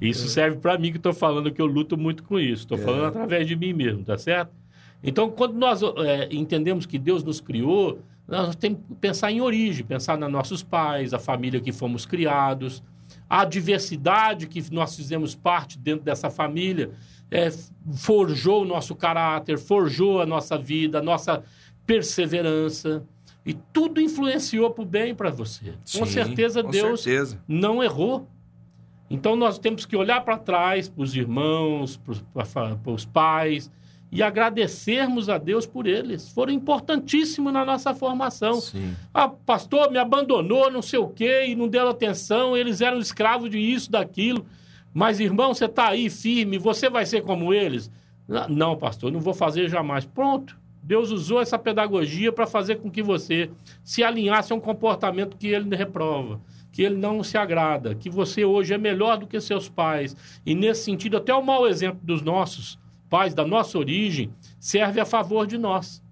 Isso serve para mim que estou falando que eu luto muito com isso. Estou falando É. através de mim mesmo, tá certo? Então, quando nós é, entendemos que Deus nos criou, nós temos que pensar em origem, pensar nos nossos pais, a família que fomos criados, a diversidade que nós fizemos parte dentro dessa família, é, forjou o nosso caráter, forjou a nossa vida, a nossa perseverança. E tudo influenciou para o bem para você. com Sim, certeza com Deus certeza. não errou. Então nós temos que olhar para trás, para os irmãos, para os pais, e agradecermos a Deus por eles. Foram importantíssimos na nossa formação. Sim. Ah, pastor, me abandonou, não sei o quê, e não deu atenção, eles eram escravos de isso, daquilo. Mas, irmão, você está aí firme, você vai ser como eles? Não, Não, pastor, não vou fazer jamais. Pronto. Deus usou essa pedagogia para fazer com que você se alinhasse a um comportamento que ele reprova, que ele não se agrada, que você hoje é melhor do que seus pais. E nesse sentido, até o mau exemplo dos nossos pais, da nossa origem, serve a favor de nós.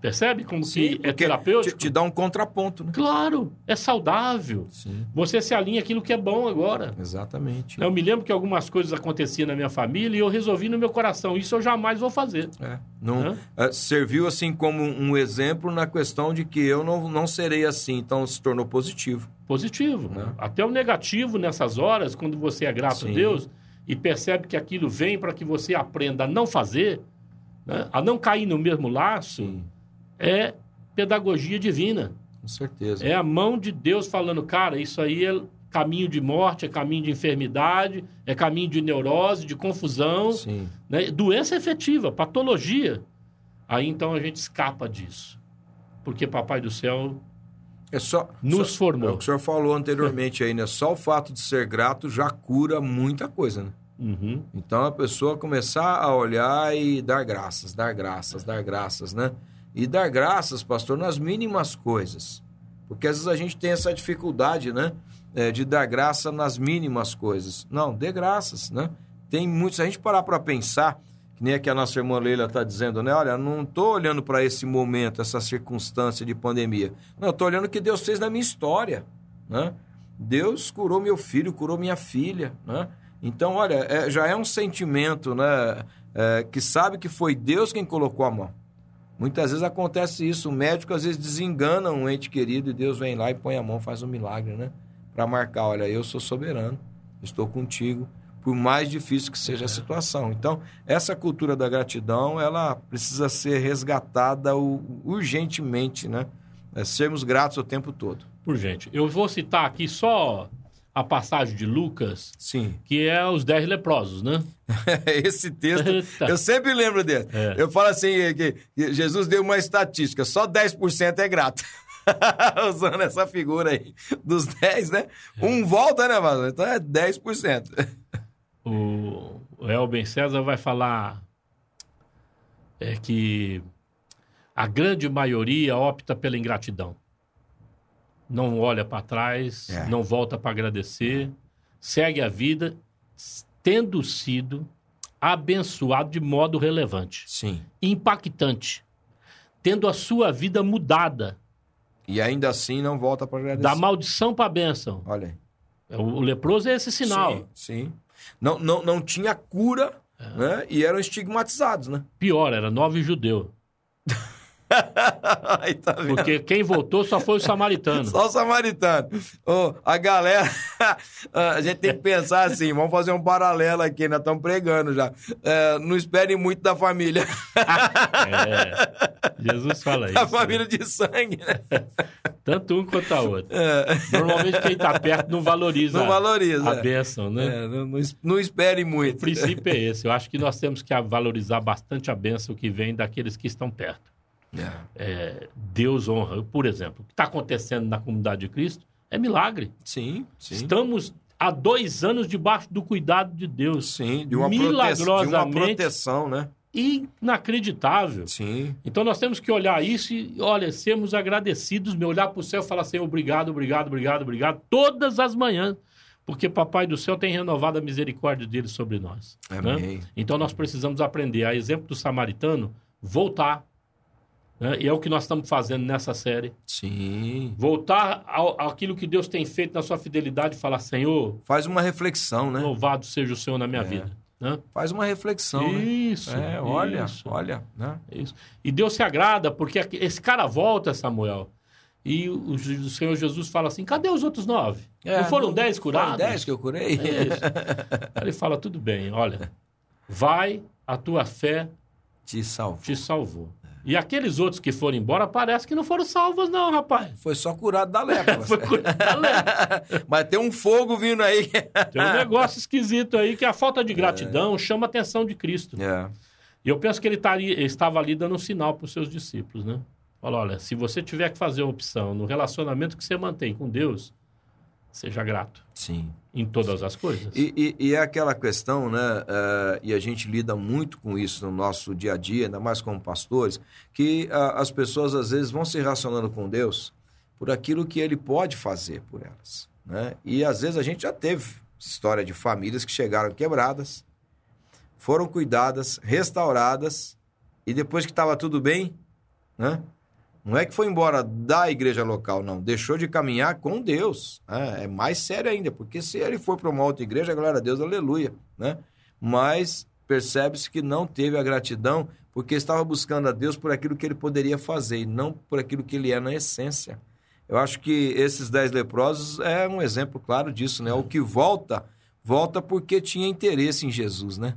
Percebe como que é terapêutico? Te, te dá um contraponto, né? Claro, é saudável. Sim. Você se alinha aquilo que é bom agora. Exatamente. Eu me lembro que algumas coisas aconteciam na minha família e eu resolvi no meu coração, isso eu jamais vou fazer. É, não, é, serviu assim como um exemplo na questão de que eu não, não serei assim, então se tornou positivo. Positivo. Né? Até o negativo nessas horas, quando você é grato Sim. a Deus e percebe que aquilo vem para que você aprenda a não fazer, né? a não cair no mesmo laço, Sim, é pedagogia divina. com certeza. É a mão de Deus falando, cara, isso aí é caminho de morte, é caminho de enfermidade, é caminho de neurose, de confusão. Sim. né? Doença efetiva, patologia. Aí então a gente escapa disso. Porque Papai do Céu É só. nos só- formou. É o que o senhor falou anteriormente aí, né? Só o fato de ser grato já cura muita coisa, né? Uhum. Então a pessoa começar a olhar e dar graças, dar graças, dar graças, né? E dar graças, pastor, nas mínimas coisas. Porque às vezes a gente tem essa dificuldade, né? É, de dar graça nas mínimas coisas. Não, dê graças, né? Tem muitos. Se a gente parar para pensar, que nem aqui a nossa irmã Leila está dizendo, né? Olha, não estou olhando para esse momento, essa circunstância de pandemia. Não, estou olhando o que Deus fez na minha história, né? Deus curou meu filho, curou minha filha, né? Então, olha, é, já é um sentimento, né? É, que sabe que foi Deus quem colocou a mão. Muitas vezes acontece isso, o médico às vezes desengana um ente querido e Deus vem lá e põe a mão, faz um milagre, né? Para marcar, olha, eu sou soberano, estou contigo, por mais difícil que seja a situação. Então, essa cultura da gratidão, ela precisa ser resgatada urgentemente, né? É sermos gratos o tempo todo. Urgente. Eu vou citar aqui só a passagem de Lucas, Sim. que é os dez leprosos, né? [laughs] Esse texto, eu sempre lembro dele. É. Eu falo assim, que Jesus deu uma estatística, só 10% é grato. [laughs] Usando essa figura aí, dos 10, né? Um volta, né, Vasco? Então é 10%. O o Elben César vai falar é que a grande maioria opta pela ingratidão. Não olha para trás, É. não volta para agradecer, segue a vida tendo sido abençoado de modo relevante, Sim. impactante, tendo a sua vida mudada E ainda assim não volta para agradecer. da maldição para a bênção. Olha aí. O o leproso é esse sinal. Sim, sim. Não, não, não tinha cura, É. né? E eram estigmatizados, né? Pior, era nove judeu. [laughs] tá? Porque quem voltou só foi o samaritano. Só o samaritano. Ô, a galera, [laughs] a gente tem que pensar assim, vamos fazer um paralelo aqui, nós estamos pregando já. É, não esperem muito da família. [laughs] É, Jesus fala [laughs] isso. Da família de sangue, né? [laughs] Tanto um quanto a outra. Normalmente quem está perto não valoriza, Não valoriza. a bênção, né? É, não, não não esperem O muito. princípio é esse. Eu acho que nós temos que valorizar bastante a bênção que vem daqueles que estão perto. É. É, Deus honra. Por exemplo, o que está acontecendo na comunidade de Cristo é milagre. Sim, sim. Estamos há dois anos debaixo do cuidado de Deus. Sim, de uma, prote... de uma Milagrosamente. proteção, né? Inacreditável. Sim. Então nós temos que olhar isso e, olha, sermos agradecidos, meu, olhar para o céu e falar assim, obrigado, obrigado, obrigado, obrigado, todas as manhãs, porque Papai do céu tem renovado a misericórdia dele sobre nós. né? Amém. Então nós precisamos aprender, a exemplo do samaritano, voltar. né? E é o que nós estamos fazendo nessa série. Sim. Voltar ao, àquilo que Deus tem feito na sua fidelidade e falar, Senhor, Faz uma reflexão, né? louvado seja o Senhor na minha É. vida. Né? Faz uma reflexão, né? Isso. É, olha, isso. olha, né? É Isso. E Deus se agrada, porque esse cara volta, Samuel. E o, o Senhor Jesus fala assim: cadê os outros nove? não foram dez curados? É, Foram dez que eu curei? É. Aí ele fala: tudo bem, olha, vai, a tua fé Te salvo. te salvou. E aqueles outros que foram embora, parece que não foram salvos, não, rapaz. Foi só curado da lepra. [laughs] Foi curado da lepra. Mas tem um fogo vindo aí. Tem um negócio esquisito aí que a falta de gratidão chama a atenção de Cristo. É. E eu penso que ele, estaria- ele estava ali dando um sinal para os seus discípulos, né? Fala, olha, se você tiver que fazer uma opção no relacionamento que você mantém com Deus, seja grato Sim. em todas as coisas. E, e- e é aquela questão, né? eh, e a gente lida muito com isso no nosso dia a dia, ainda mais como pastores, que ah, as pessoas às vezes vão se relacionando com Deus por aquilo que Ele pode fazer por elas, né? E às vezes a gente já teve história de famílias que chegaram quebradas, foram cuidadas, restauradas e depois que estava tudo bem, né? Não é que foi embora da igreja local, não. Deixou de caminhar com Deus. né? É mais sério ainda, porque se ele for para uma outra igreja, glória a Deus, aleluia. Né? Mas percebe-se que não teve a gratidão porque estava buscando a Deus por aquilo que ele poderia fazer e não por aquilo que ele é na essência. Eu acho que esses dez leprosos é um exemplo claro disso, né? O que volta, volta porque tinha interesse em Jesus, né?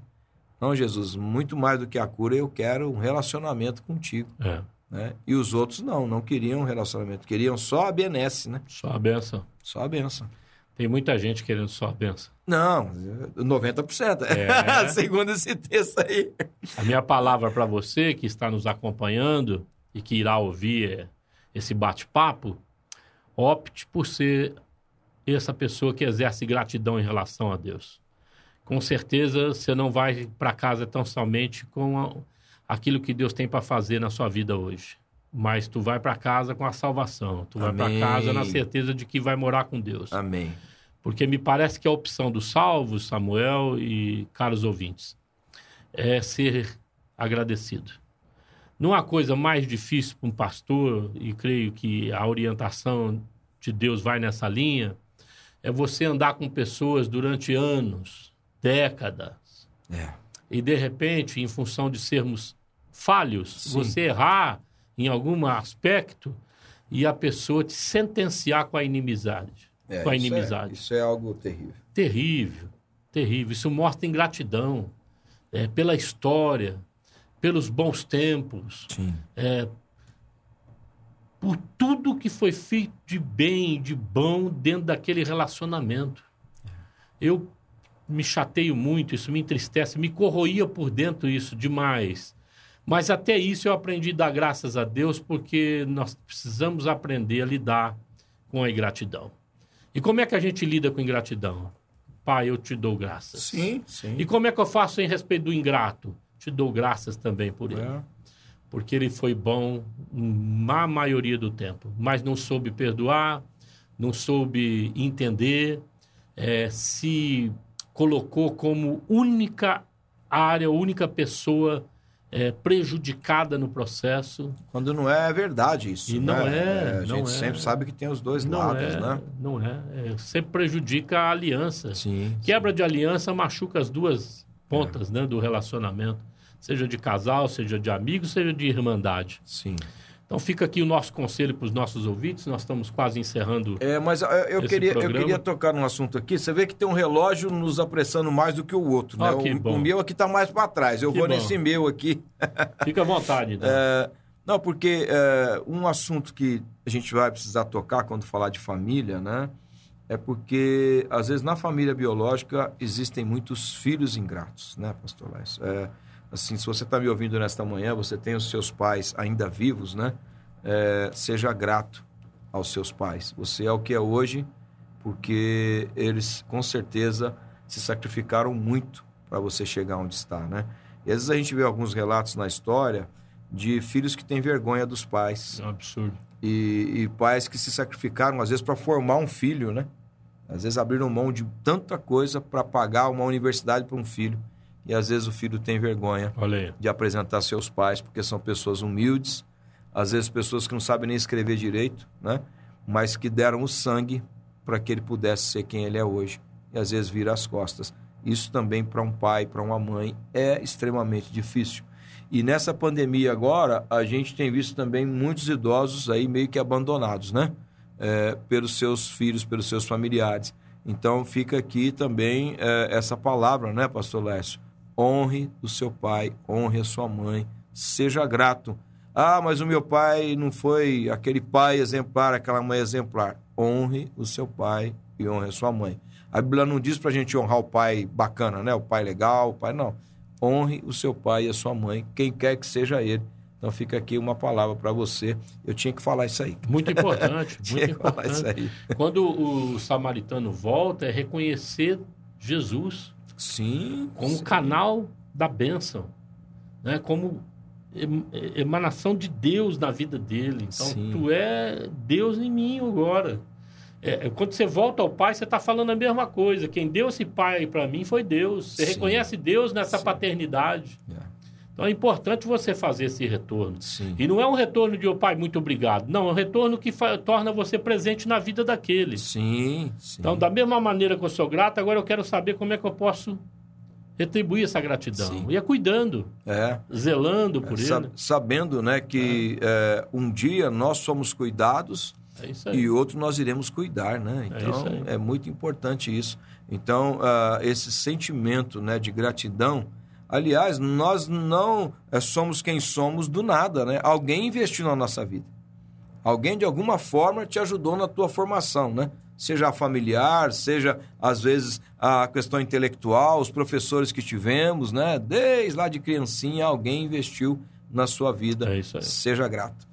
Não, Jesus, muito mais do que a cura, eu quero um relacionamento contigo É, né? E os outros não, não queriam um relacionamento, queriam só a benesse, né? só a benção. Só a benção. Tem muita gente querendo só a benção. Não, 90%. É. [laughs] Segundo esse texto aí. A minha palavra para você que está nos acompanhando e que irá ouvir é, esse bate-papo, opte por ser essa pessoa que exerce gratidão em relação a Deus. Com certeza você não vai para casa tão somente com aquilo que Deus tem para fazer na sua vida hoje. mas tu vai para casa com a salvação. Tu vai para Amém. casa na certeza de que vai morar com Deus. Amém. Porque me parece que a opção dos salvos, Samuel e caros ouvintes, é ser agradecido. Não há coisa mais difícil para um pastor, e creio que a orientação de Deus vai nessa linha, é você andar com pessoas durante anos, décadas, É. e de repente, em função de sermos falhos, Sim. você errar em algum aspecto e a pessoa te sentenciar com a inimizade. É, com a isso é- inimizade. Isso é, algo terrível. Terrível, terrível. Isso mostra ingratidão é, pela história, pelos bons tempos, é, por tudo que foi feito de bem, de bom dentro daquele relacionamento. Eu me chateio muito, isso me entristece, me corroía por dentro isso demais. Mas até isso eu aprendi a dar graças a Deus, porque nós precisamos aprender a lidar com a ingratidão. E como é que a gente lida com ingratidão? Pai, eu te dou graças. Sim, sim. E como é que eu faço em respeito do ingrato? Te dou graças também por ele. É. Porque ele foi bom na maioria do tempo, mas não soube perdoar, não soube entender, eh, se colocou como única área, única pessoa eh, prejudicada no processo. Quando não é, é verdade isso. E não né? é, A não gente é. sempre sabe que tem os dois Não lados, é, né? não é, é, sempre prejudica a aliança. Sim. Quebra de aliança machuca as duas pontas né, do relacionamento, seja de casal, seja de amigo, seja de irmandade. Sim. Então fica aqui o nosso conselho para os nossos ouvintes. Nós estamos quase encerrando. É, mas eu, eu queria, eu queria tocar num assunto aqui. Você vê que tem um relógio nos apressando mais do que o outro, né? Ah, o, o meu aqui tá mais para trás. Eu Que vou bom. nesse meu aqui. [laughs] Fica à vontade. Então. É, não, porque é, um assunto que a gente vai precisar tocar quando falar de família, né? É porque, às vezes, na família biológica existem muitos filhos ingratos, né, pastor Lais? É, assim, se você está me ouvindo nesta manhã, você tem os seus pais ainda vivos, né? É, seja grato aos seus pais. Você é o que é hoje porque eles, com certeza, se sacrificaram muito para você chegar onde está, né? E às vezes a gente vê alguns relatos na história de filhos que têm vergonha dos pais É um absurdo. e, e pais que se sacrificaram às vezes para formar um filho, né? Às vezes abriram mão de tanta coisa para pagar uma universidade para um filho e às vezes o filho tem vergonha de apresentar seus pais porque são pessoas humildes, às vezes pessoas que não sabem nem escrever direito, né? Mas que deram o sangue para que ele pudesse ser quem ele é hoje e às vezes vira as costas. Isso também para um pai, para uma mãe é extremamente difícil. E nessa pandemia agora, a gente tem visto também muitos idosos aí meio que abandonados, né? É, pelos seus filhos, pelos seus familiares. Então fica aqui também é, essa palavra, né, Pastor Lécio? Honre o seu pai, honre a sua mãe, seja grato. Ah, mas o meu pai não foi aquele pai exemplar, aquela mãe exemplar. Honre o seu pai e honre a sua mãe. A Bíblia não diz pra gente honrar o pai bacana, né? O pai legal, o pai não. Honre o seu pai e a sua mãe, quem quer que seja ele. Então fica aqui uma palavra para você. Eu tinha que falar isso aí. Muito importante, [laughs] muito importante. Quando o samaritano volta, é reconhecer Jesus Sim. como sim. canal da bênção, né? como em- emanação de Deus na vida dele. Então, Sim. tu é Deus em mim agora. É, é, quando você volta ao Pai, você está falando a mesma coisa. Quem deu esse Pai para mim foi Deus. Você Sim. reconhece Deus nessa paternidade. É. Então é importante você fazer esse retorno. Sim. E não é um retorno de, ô pai, muito obrigado. Não, é um retorno que torna você presente na vida daqueles. Sim, sim. Então, da mesma maneira que eu sou grato, agora eu quero saber como é que eu posso retribuir essa gratidão. Sim. E é cuidando, É. zelando por Sa- ele. sabendo né, que é, um dia nós somos cuidados É e outro nós iremos cuidar, né? É Então é, muito importante isso. Então ah, esse sentimento né, de gratidão, aliás, nós não é, somos quem somos do nada, né? Alguém investiu na nossa vida. Alguém de alguma forma te ajudou na tua formação, né? Seja familiar, seja às vezes a questão intelectual, os professores que tivemos, né? Desde lá de criancinha alguém investiu na sua vida. É isso aí. Seja grato.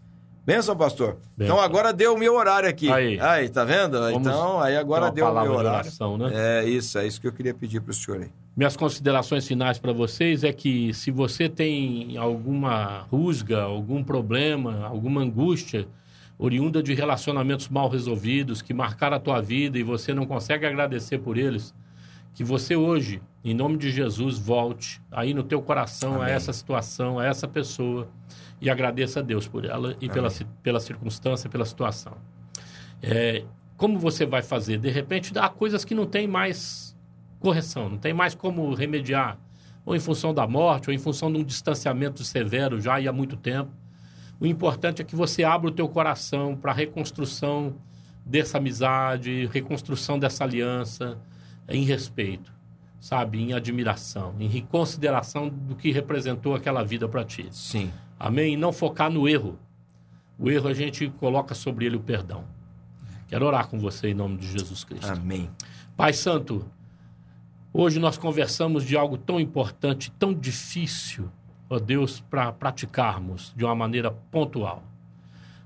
Benção, pastor. Benção. Então agora deu o meu horário aqui. Aí. tá vendo? Vamos então, aí agora deu o meu horário. oração, né? É isso, é isso que eu queria pedir para o senhor aí. Minhas considerações finais para vocês é que se você tem alguma rusga, algum problema, alguma angústia oriunda de relacionamentos mal resolvidos que marcaram a tua vida e você não consegue agradecer por eles, que você hoje, em nome de Jesus, volte aí no teu coração Amém. a essa situação, a essa pessoa e agradeça a Deus por ela e pela, pela circunstância, pela situação. É, como você vai fazer? De repente, há coisas que não tem mais correção, não tem mais como remediar, ou em função da morte, ou em função de um distanciamento severo já e há muito tempo. O importante é que você abra o teu coração para a reconstrução dessa amizade, reconstrução dessa aliança, em respeito, sabe, em admiração, em consideração do que representou aquela vida para ti. Sim. Amém? E não focar no erro. O erro a gente coloca sobre ele o perdão. Quero orar com você em nome de Jesus Cristo. Amém. Pai Santo, hoje nós conversamos de algo tão importante, tão difícil, ó Deus, para praticarmos de uma maneira pontual.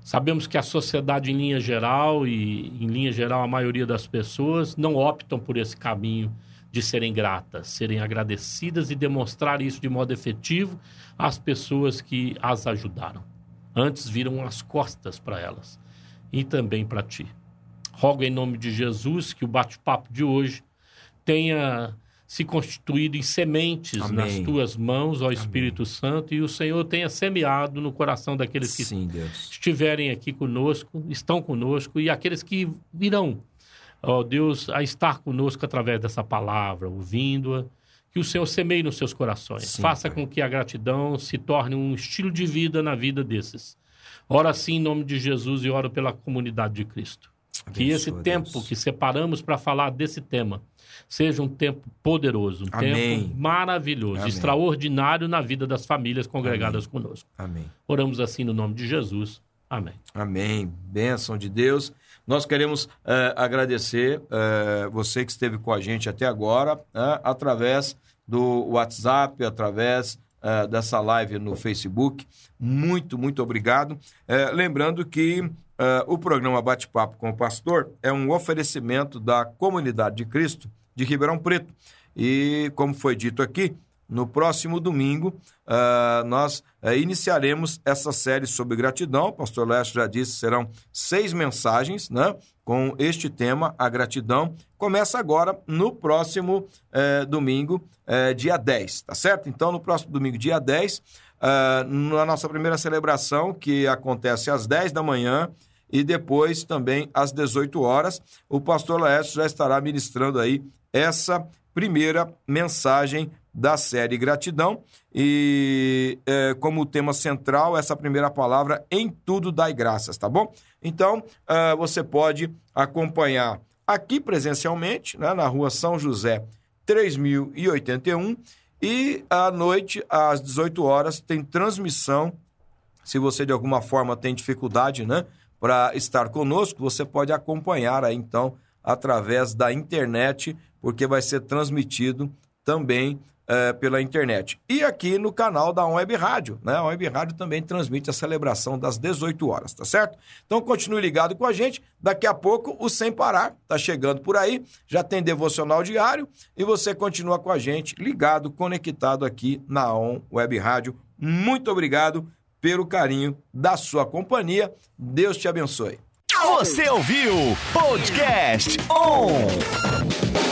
Sabemos que a sociedade, em linha geral, e em linha geral a maioria das pessoas, não optam por esse caminho de serem gratas, serem agradecidas e demonstrar isso de modo efetivo às pessoas que as ajudaram. Antes viram as costas para elas e também para ti. Rogo em nome de Jesus que o bate-papo de hoje tenha se constituído em sementes Amém. nas tuas mãos, ó Espírito Amém. Santo, e o Senhor tenha semeado no coração daqueles que Sim, estiverem aqui conosco, estão conosco, e aqueles que virão ó Deus, a estar conosco através dessa palavra, ouvindo-a, que o Senhor semeie nos seus corações. Sim, Faça pai. com que a gratidão se torne um estilo de vida na vida desses. Ora sim em nome de Jesus e oro pela comunidade de Cristo. Abençoa, que esse tempo Deus. que separamos para falar desse tema seja um tempo poderoso, um Amém. tempo maravilhoso, Amém. extraordinário na vida das famílias congregadas Amém. conosco. Amém. Oramos assim no nome de Jesus. Amém. Amém. Bênção de Deus. Nós queremos uh, agradecer uh, você que esteve com a gente até agora, uh, através do WhatsApp, através dessa live no Facebook. Muito, muito obrigado. lembrando que o programa Bate-Papo com o Pastor é um oferecimento da Comunidade de Cristo de Ribeirão Preto. E, como foi dito aqui, no próximo domingo, uh, nós uh, iniciaremos essa série sobre gratidão. O pastor Leste já disse, serão seis mensagens né, com este tema, a gratidão. Começa agora no próximo uh, domingo, eh, dia 10, tá certo? Então, no próximo domingo, dia 10, na nossa primeira celebração, que acontece às 10 da manhã, e depois também às 18 horas, o pastor Laércio já estará ministrando aí essa primeira mensagem da série Gratidão e é, como tema central essa primeira palavra em tudo dai graças, tá bom? Então uh, você pode acompanhar aqui presencialmente, né, na rua São José 3081 e à noite às 18 horas tem transmissão. Se você de alguma forma tem dificuldade, né, para estar conosco, você pode acompanhar aí então através da internet, porque vai ser transmitido também é, pela internet. E aqui no canal da Web Rádio, né? A Web Rádio também transmite a celebração das 18 horas, tá certo? Então continue ligado com a gente. Daqui a pouco o Sem Parar tá chegando por aí. Já tem devocional diário e você continua com a gente ligado, conectado aqui na On Web Rádio. Muito obrigado pelo carinho da sua companhia. Deus te abençoe. Você ouviu Podcast On.